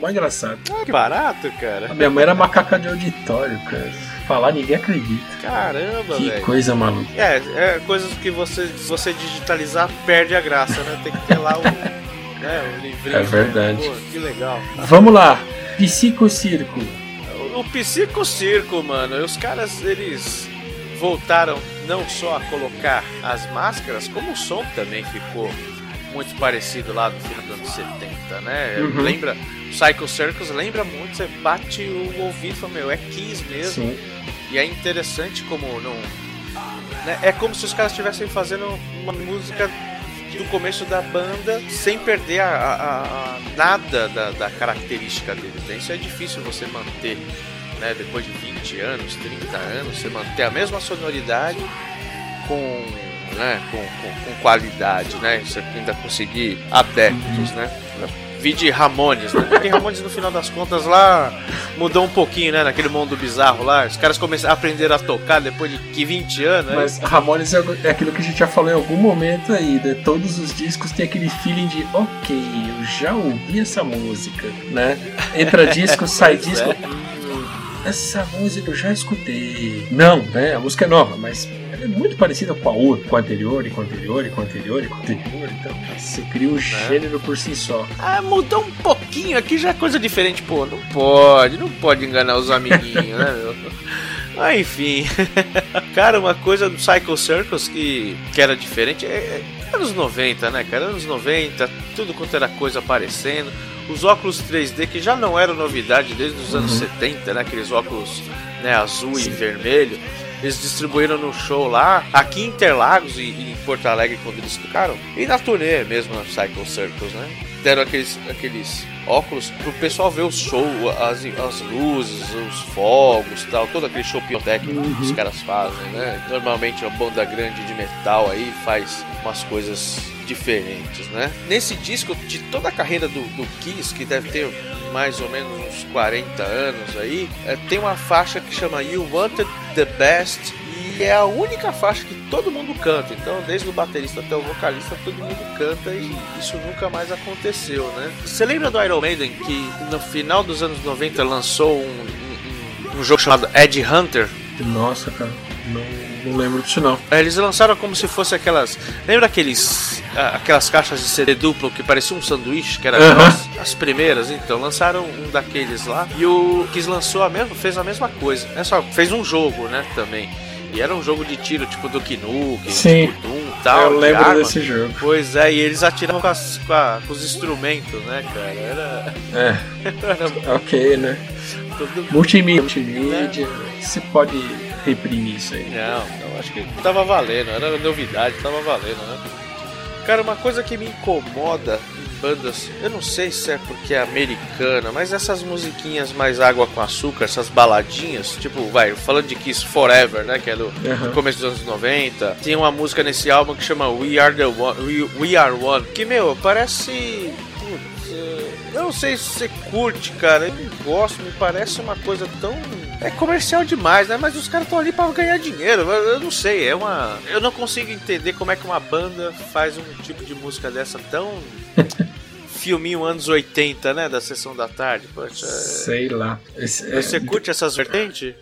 Mó engraçado. Ah, que barato, A cara. minha mãe era macaca de auditório, cara. Falar ninguém acredita. Caramba, Que velho. coisa maluca. É, é coisas que você, se você digitalizar, perde a graça, né? Tem que ter lá o, né, o livrinho. É verdade. Né? Pô, que legal. Vamos lá. Psicocirco. O, o Psico Circo, mano, os caras, eles voltaram não só a colocar as máscaras, como o som também ficou muito parecido lá do final dos anos 70, né? Uhum. Lembra, Psycho Circus lembra muito, você bate o ouvido e fala, meu, é Kiss mesmo. Sim. E é interessante como não. né, é como se os caras estivessem fazendo uma música do começo da banda sem perder a, a- a- nada da, da característica deles. né? Isso é difícil você manter, né? Depois de 20 anos, 30 anos, você manter a mesma sonoridade com, né? com, com, com qualidade, né? Você ainda conseguir adeptos, né? Vide Ramones, né? Porque Ramones no final das contas lá mudou um pouquinho, né? Naquele mundo bizarro lá. Os caras começaram a aprender a tocar depois de que 20 anos, né? Mas Ramones é é aquilo que a gente já falou em algum momento aí, né? Todos os discos têm aquele feeling de, ok, eu já ouvi essa música, né? Entra disco, sai Pois disco. É. "Hum, essa música eu já escutei. Não, né? A música é nova, mas ela é muito parecida com a outra, com a anterior, e com a anterior, e com a anterior, e com a anterior. Então, você cria o gênero por si só. Ah, mudou um pouquinho aqui já é coisa diferente. Pô, não pode, não pode enganar os amiguinhos, né, meu? Ah, enfim. cara, uma coisa do Cycle Circus que, que era diferente é, é anos 90, né, cara? Anos 90, tudo quanto era coisa aparecendo. Os óculos 3D que já não eram novidade desde os anos 70, né? Aqueles óculos né, azul e vermelho. Eles distribuíram no show lá, aqui em Interlagos e, e em Porto Alegre quando eles tocaram. E na turnê mesmo, na Cycle Circus, né? Deram aqueles, aqueles óculos pro pessoal ver o show, as, as luzes, os fogos tal, todo aquele show pirotécnico que os caras fazem, né? Normalmente uma banda grande de metal aí faz umas coisas diferentes, né? Nesse disco, de toda a carreira do, do Kiss, que deve ter mais ou menos uns 40 anos aí, é, tem uma faixa que chama You Wanted the Best e é a única faixa que todo mundo canta. Então, desde o baterista até o vocalista, todo mundo canta e isso nunca mais aconteceu, né? Você lembra do Iron Maiden que no final dos anos 90 lançou um, um- um jogo chamado Ed Hunter? Nossa, cara, não, não lembro disso não. É, Eles lançaram como se fosse aquelas. Lembra aqueles. ah, aquelas caixas de CD duplo que parecia um sanduíche, que eram Aham. as, as primeiras? Então, lançaram um daqueles lá. E o Kiss lançou a mesma, fez a mesma coisa. É só, fez um jogo, né, também. E era um jogo de tiro, tipo do Nukem, Sim. tipo Doom e tal. eu de lembro arma. desse jogo. Pois é, e eles atiravam com, as- com a- com os instrumentos, né, cara? Era. É, era ok, né? tudo. Multimídia, multimídia, você pode reprimir isso aí. Não, não, acho que tava valendo, era novidade, tava valendo, né? Cara, uma coisa que me incomoda em bandas, eu não sei se é porque é americana, mas essas musiquinhas mais água com açúcar, essas baladinhas, tipo, vai, falando de Kiss Forever, né, que é do, do começo dos anos 90, tem uma música nesse álbum que chama We Are the One, We, We Are One, que, meu, parece... putz, é, Eu não sei se você curte, cara, eu não gosto, me parece uma coisa tão é comercial demais, né? Mas os caras estão ali pra ganhar dinheiro. Eu, eu não sei, é uma. Eu não consigo entender como é que uma banda faz um tipo de música dessa tão. Filminho anos 80, né? Da sessão da tarde. Poxa, é- Sei lá. Esse- é- Você curte essas vertentes?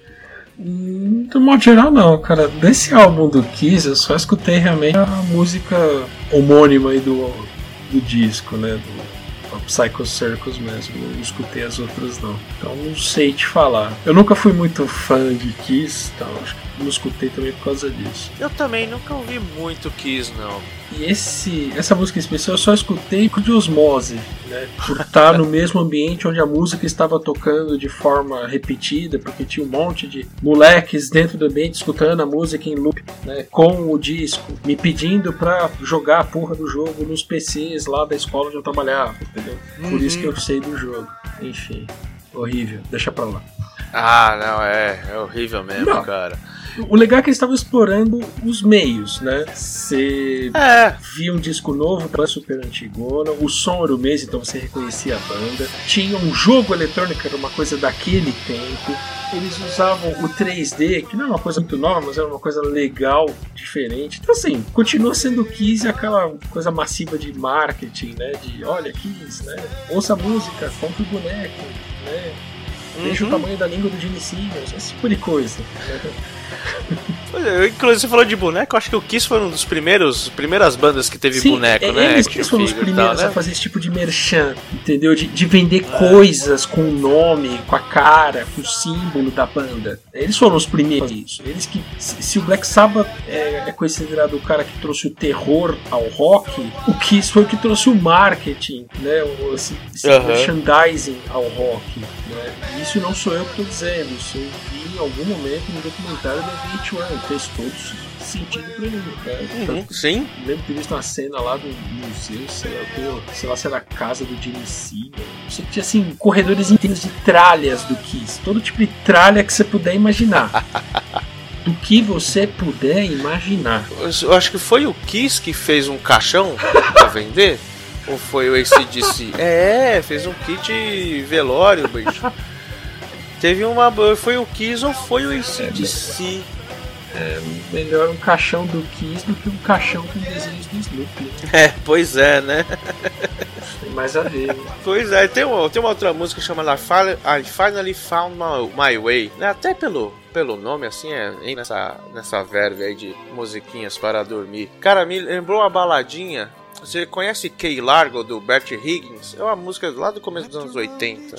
Do modo geral, não, cara. Desse álbum do Kiss, eu só escutei realmente a música homônima aí do, do disco, né? Do Psycho Circus mesmo. Não escutei as outras, não. Então não sei te falar. Eu nunca fui muito fã de Kiss, então acho que não escutei também por causa disso. Eu também nunca ouvi muito Kiss, não. E esse, essa música em especial eu só escutei por de osmose, né? Por estar no mesmo ambiente onde a música estava tocando de forma repetida, porque tinha um monte de moleques dentro do ambiente escutando a música em loop, né? Com o disco, me pedindo pra jogar a porra do jogo nos PCs lá da escola onde eu trabalhava, entendeu? Por isso que eu sei do jogo. Enfim, horrível, deixa pra lá. Ah, não, é. É horrível mesmo, Não. cara. O legal é que eles estavam explorando os meios, né? Você É. via um disco novo, tava super antigona, o som era o mesmo, então você reconhecia a banda. Tinha um jogo eletrônico, era uma coisa daquele tempo. Eles usavam o 3D, que não é uma coisa muito nova, mas era uma coisa legal, diferente. Então, assim, continua sendo Kiss aquela coisa massiva de marketing, né? De olha, Kiss, né? Ouça a música, compre o boneco, né? Deixa o Uhum. tamanho da língua do Gene Simmons, esse tipo de coisa. É, Inclusive, você falou de boneco, eu acho que o Kiss foi um dos primeiros primeiras bandas que teve Sim, boneco, é- né? Eles que foram os primeiros tal, né? a fazer esse tipo de merchan, entendeu? De, de vender coisas com o nome, com a cara, com o símbolo da banda. Eles foram os primeiros isso. Eles que, se, se o Black Sabbath é, é considerado o cara que trouxe o terror ao rock, o Kiss foi o que trouxe o marketing, né? O, esse, esse Aham. merchandising ao rock. Né? Isso não sou eu que estou dizendo, isso eu em algum momento no documentário da VH1. Fez todo sentido pra mim, cara. Uhum, sim. Eu lembro de ter visto uma cena lá do museu, sei lá, sei lá se era a casa do Jimmy Seagal. Você tinha assim, corredores inteiros de tralhas do Kiss. Todo tipo de tralha que você puder imaginar. do que você puder imaginar. Eu acho que foi o Kiss que fez um caixão pra vender? Ou foi o ACDC? É, fez um kit velório, bicho. Teve uma. Foi o Kiss ou foi o ACDC? Melhor um caixão do Kiss do que um caixão com desenhos do Snoopy. né? É, pois é, né? Tem mais a ver. né? Pois é, tem uma, tem uma outra música chamada I Finally, Found My, Way. né? Até pelo, pelo nome, assim, é é nessa, nessa verve aí de musiquinhas para dormir. Cara, me lembrou uma baladinha. Você conhece Key Largo do Bert Higgins? É uma música lá do começo dos anos 80.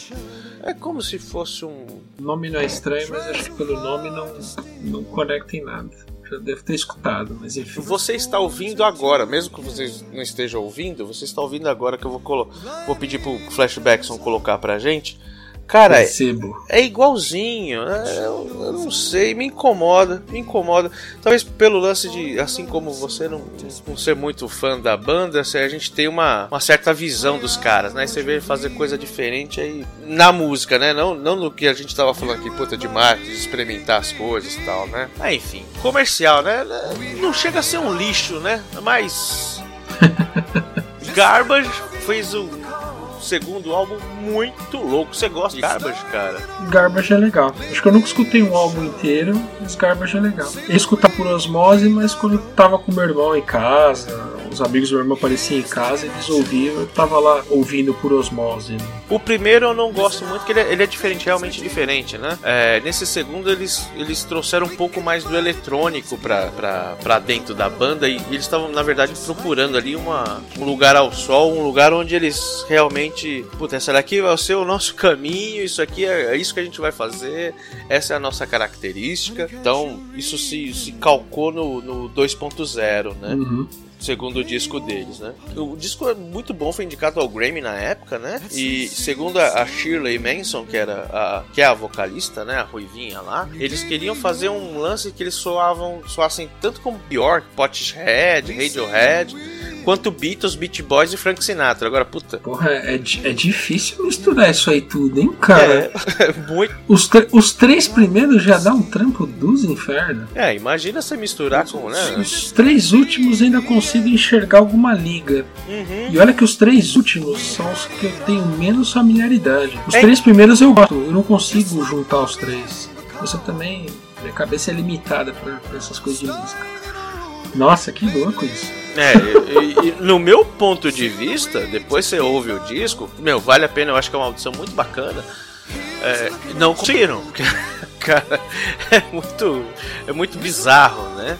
É como se fosse um. O nome não é estranho, mas acho que pelo nome não, não conecta em nada. Já devo ter escutado, mas enfim. Você está ouvindo agora, mesmo que vocês não estejam ouvindo, você está ouvindo agora que eu vou, colo vou pedir pro Flashbackson colocar pra gente. Cara, é, Percebo. É igualzinho, é, eu, eu não sei, me incomoda, me incomoda. Talvez pelo lance de, assim como você não, não ser muito fã da banda, assim, a gente tem uma, uma certa visão dos caras, né? Você vê fazer coisa diferente aí na música, né? Não, não no que a gente tava falando aqui, puta, de marketing, de experimentar as coisas e tal, né? Ah, enfim, comercial, né? Não chega a ser um lixo, né? Mas. Garbage fez o segundo álbum muito louco. Você gosta de Garbage, cara? Garbage é legal. Acho que eu nunca escutei um álbum inteiro, mas Garbage é legal. Eu escutava por osmose, mas quando eu tava com meu irmão em casa, os amigos do meu irmão apareciam em casa, eles ouviam, eu tava lá ouvindo por osmose. né? O primeiro eu não gosto muito, porque ele é, ele é diferente, realmente diferente, né? É, nesse segundo eles, eles trouxeram um pouco mais do eletrônico pra, pra, pra dentro da banda e eles estavam, na verdade, procurando ali uma, um lugar ao sol, um lugar onde eles realmente. Puta, essa daqui vai ser o nosso caminho, isso aqui é, é isso que a gente vai fazer, essa é a nossa característica. Então, isso se, se calcou no, no 2.0, né? Uhum. Segundo o disco deles, né? O disco é muito bom, foi indicado ao Grammy na época, né? E segundo a Shirley Manson, que era a, que é a vocalista, né, a ruivinha lá, eles queriam fazer um lance que eles soavam, soassem tanto como Bjork, Potterhead, Radiohead, quanto Beatles, Beach Boys e Frank Sinatra. Agora, puta, Porra, é, é difícil misturar isso aí tudo, hein, cara? é, muito. Os, os três primeiros já dá um trampo dos infernos. É, imagina você misturar com, né? Os três últimos ainda consigo enxergar alguma liga. Uhum. E olha que os três últimos são os que eu tenho menos familiaridade. Os É. três primeiros eu gosto, eu não consigo juntar os três. Você também. Minha cabeça é limitada pra essas coisas de música. Nossa, que louco isso. É, e, e no meu ponto de vista, depois você ouve o disco, meu, vale a pena, eu acho que é uma audição muito bacana. É, não conseguiram, cara, é muito, é muito bizarro, né?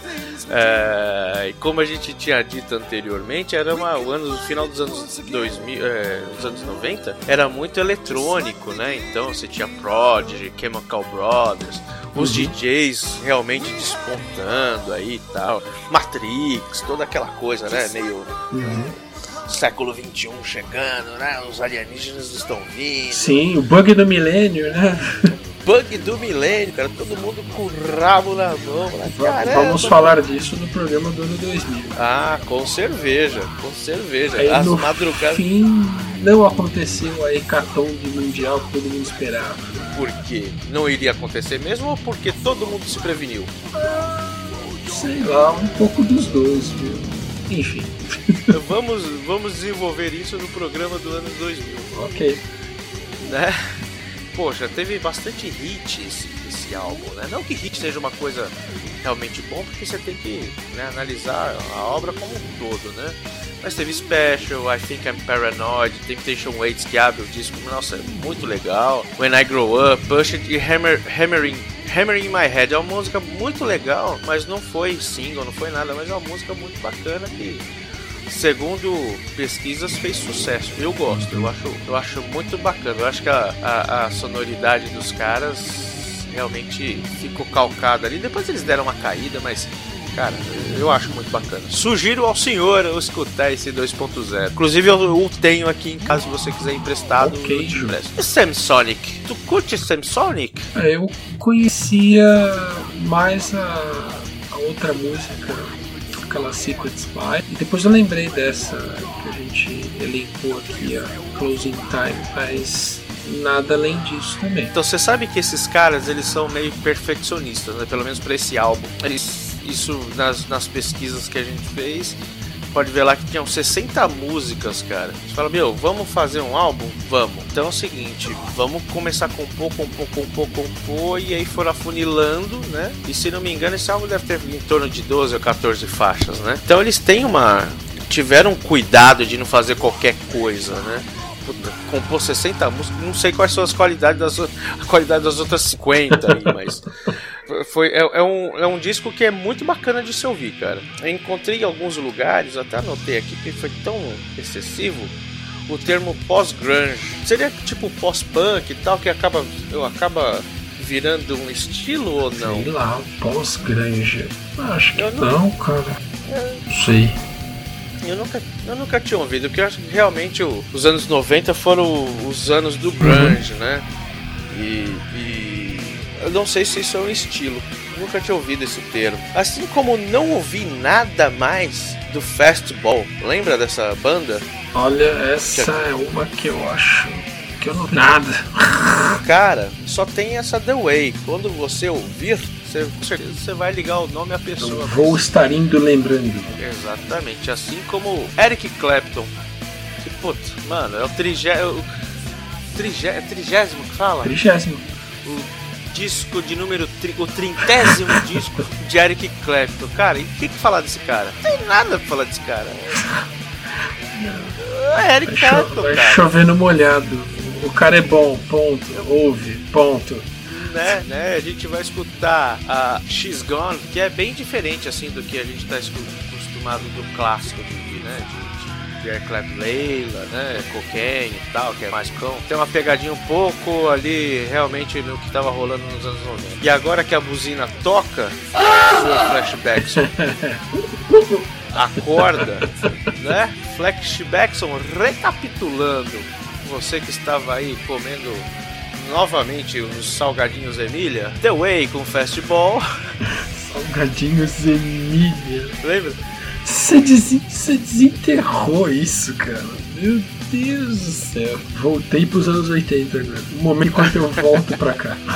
É, e como a gente tinha dito anteriormente, era uma, o ano, final dos anos 2000, é, dos anos 90, era muito eletrônico, né? Então você tinha Prodigy, Chemical Brothers, os DJs realmente despontando aí e tal, Matrix, toda aquela coisa, né? Meio século 21 chegando, né? Os alienígenas estão vindo. Sim, o bug do milênio, né? Bug do milênio, cara, todo mundo com o rabo na mão. Né? Vamos falar disso no programa do ano 2000. Ah, com cerveja, com cerveja. Aí As no madrugadas. fim não aconteceu a hecatombe mundial que todo mundo esperava. Por quê? Não iria acontecer mesmo ou porque todo mundo se preveniu? Sei lá, um pouco dos dois, viu? Enfim, vamos, vamos desenvolver isso no programa do ano 2000, ok. né? Poxa, teve bastante hit esse, esse álbum, né? Não que hit seja uma coisa realmente bom, porque você tem que né, analisar a obra como um todo, né? Mas teve Special, I Think I'm Paranoid, Temptation Waits que abre o disco, nossa, é muito legal. When I Grow Up, Push It e Hammer, Hammering, Hammering in My Head. É uma música muito legal, mas não foi single, não foi nada, mas é uma música muito bacana que segundo pesquisas, fez sucesso. Eu gosto, eu acho, eu acho muito bacana. Eu acho que a, a, a sonoridade dos caras realmente ficou calcada ali. Depois eles deram uma caída, mas Cara, eu acho muito bacana. Sugiro ao senhor eu escutar esse 2.0. Inclusive eu o tenho aqui em caso você quiser emprestado. Ok. E Samsonic? Tu curte Samsonic? É, eu conhecia mais a, a outra música, aquela Secret Spy. E depois eu lembrei dessa que a gente elencou aqui, a Closing Time, mas nada além disso também. Então você sabe que esses caras eles são meio perfeccionistas, né? Pelo menos para esse álbum. Eles, isso nas, nas pesquisas que a gente fez, pode ver lá que tinham 60 músicas, cara. Você fala, meu, vamos fazer um álbum? Vamos. Então é o seguinte, vamos começar com um pouco, um pouco, e aí foram afunilando, né? E se não me engano, esse álbum deve ter em torno de 12 ou 14 faixas, né? Então eles têm uma. tiveram cuidado de não fazer qualquer coisa, né? Puta, compor 60 músicas, não sei quais são as qualidades das, a qualidade das outras 50 aí, mas foi, é, é um, é um disco que é muito bacana de se ouvir, cara. Eu encontrei em alguns lugares, até anotei aqui, porque foi tão excessivo, o termo pós-grunge. Seria tipo pós-punk e tal, que acaba, eu acaba virando um estilo ou não? Sei lá, pós-granja. Acho que não, não- cara. Não sei. Eu nunca, eu nunca tinha ouvido, porque eu acho que realmente o- os anos 90 foram os anos do grunge, né? E, e eu não sei se isso é um estilo. Nunca tinha ouvido esse termo. Assim como não ouvi nada mais do Fastball. Lembra dessa banda? Olha, essa é uma que eu acho que eu não nada. Cara, só tem essa The Way. Quando você ouvir, você, com certeza você vai ligar o nome à pessoa. Eu vou estar indo lembrando. Exatamente, assim como Eric Clapton. Que puta, mano, é o trigésimo. Trigé, é trigésimo que fala? Trigésimo. O disco de número. Tri, o trintésimo disco de Eric Clapton. Cara, e o que, que falar desse cara? Não tem nada pra falar desse cara. É Eric Vai, cho Clapton, vai cara. chover no molhado. O cara é bom, ponto. Ouve, ponto. né, né, a gente vai escutar a She's Gone, que é bem diferente assim do que a gente tá acostumado do clássico né, de, Eric Clapton, Leila, né, Cocaine e tal, que é mais cão. Tem uma pegadinha um pouco ali realmente no que tava rolando nos anos 90. E agora que a buzina toca, sua flashbacks acorda, né? Flashbackson recapitulando, você que estava aí comendo novamente os salgadinhos Emília, The Way com Fastball, Salgadinhos Emília. lembra? Você desen- você desenterrou isso, cara. Meu Deus do céu. Voltei pros anos 80 agora. O momento quando eu volto pra cá.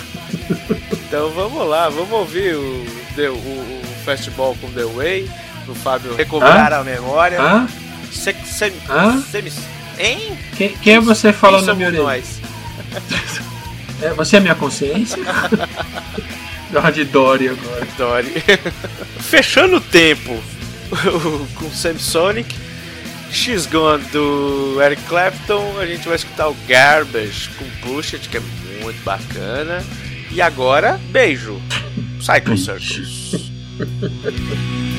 Então vamos lá, vamos ouvir o, o, o Fastball com The Way, o Fábio recobrar a memória. Ah? Se, se, Ah? semis- hein? Quem, quem é você falando na minha orelha? nós? É, você é minha consciência? De Dory agora. Dory. Fechando o tempo com Samsonic, X Gone do Eric Clapton, a gente vai escutar o Garbage com Pushet, que é muito bacana. E agora, beijo. Cycle Circles.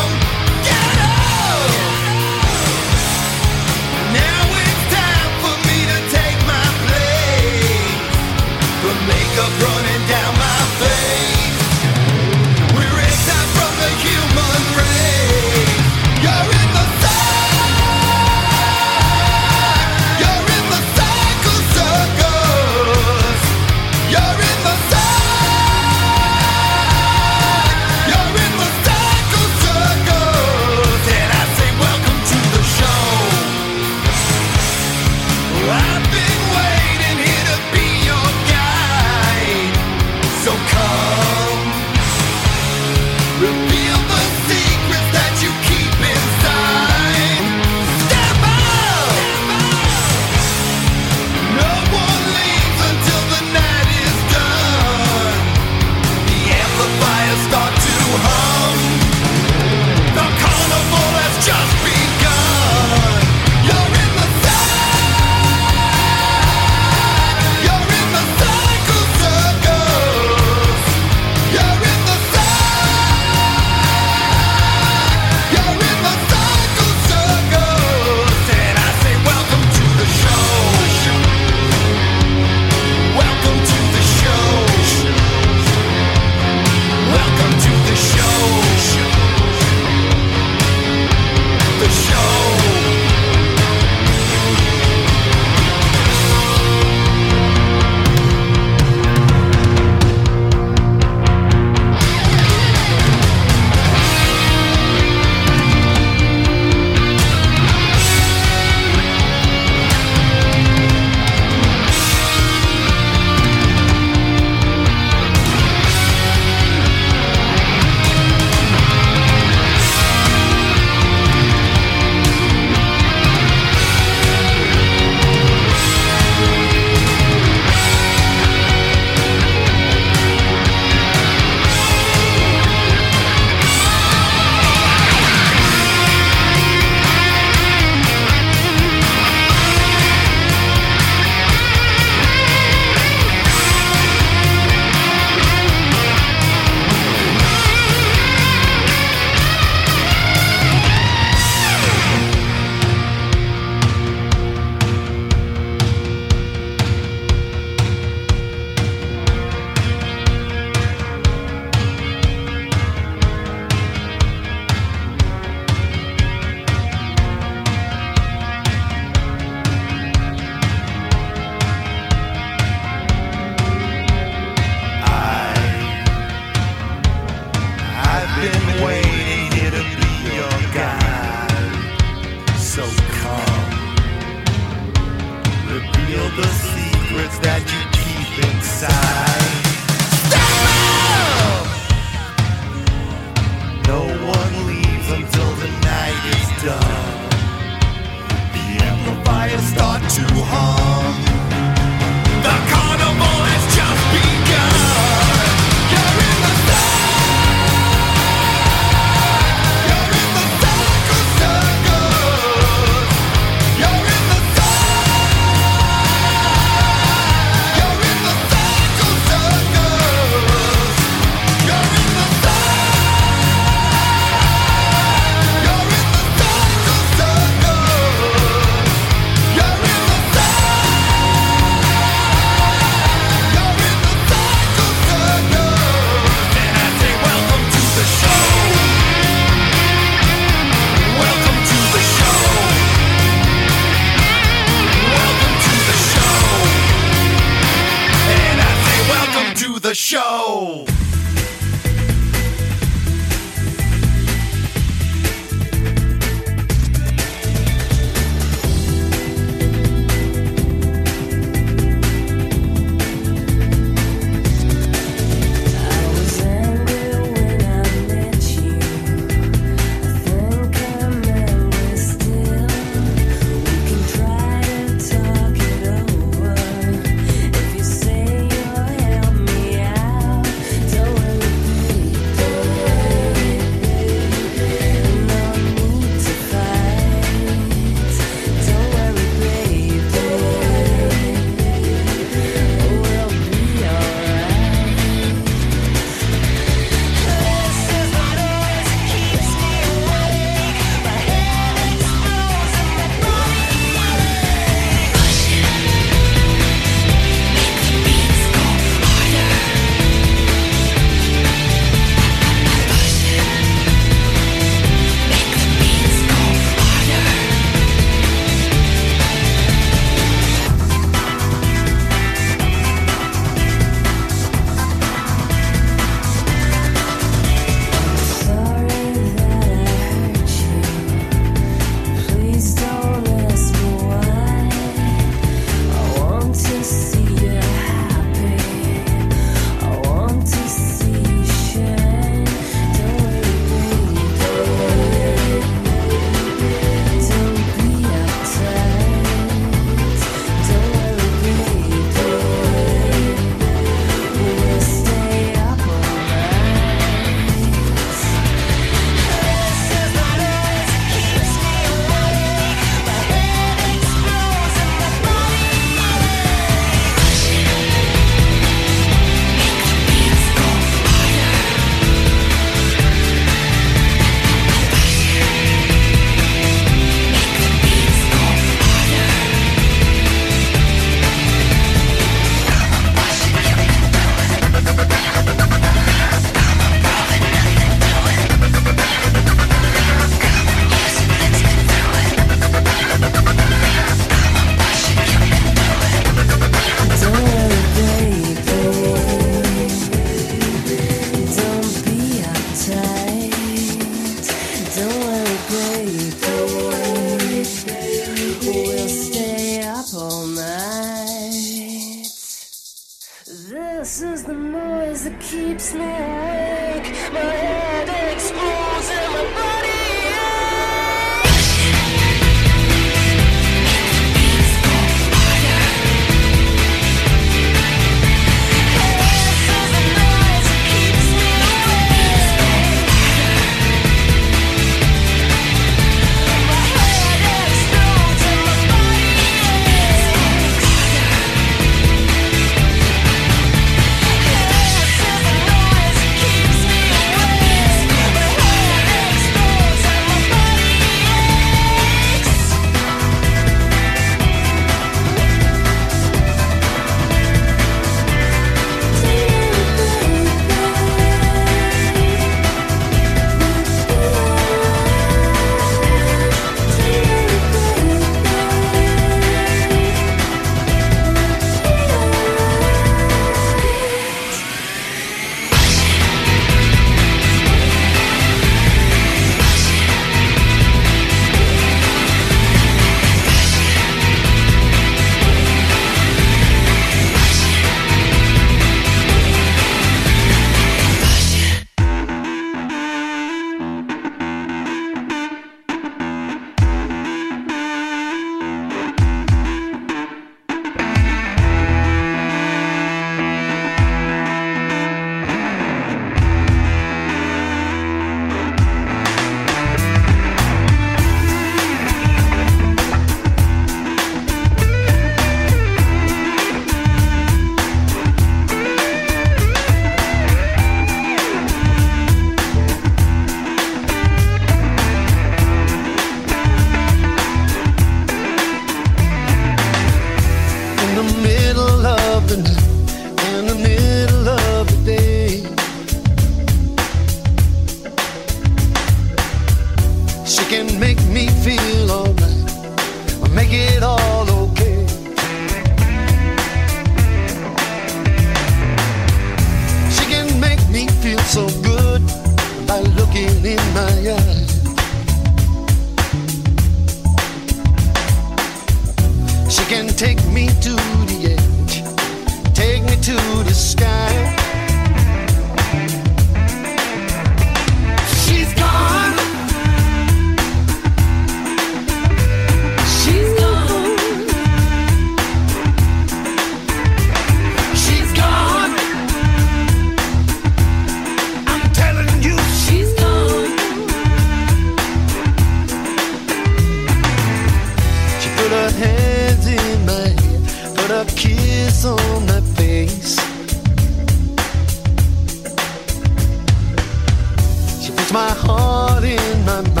my heart in my mouth,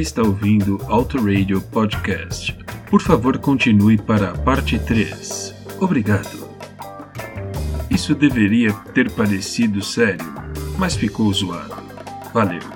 está ouvindo Autoradio Podcast. Por favor, continue para a parte 3. Obrigado. Isso deveria ter parecido sério, mas ficou zoado. Valeu.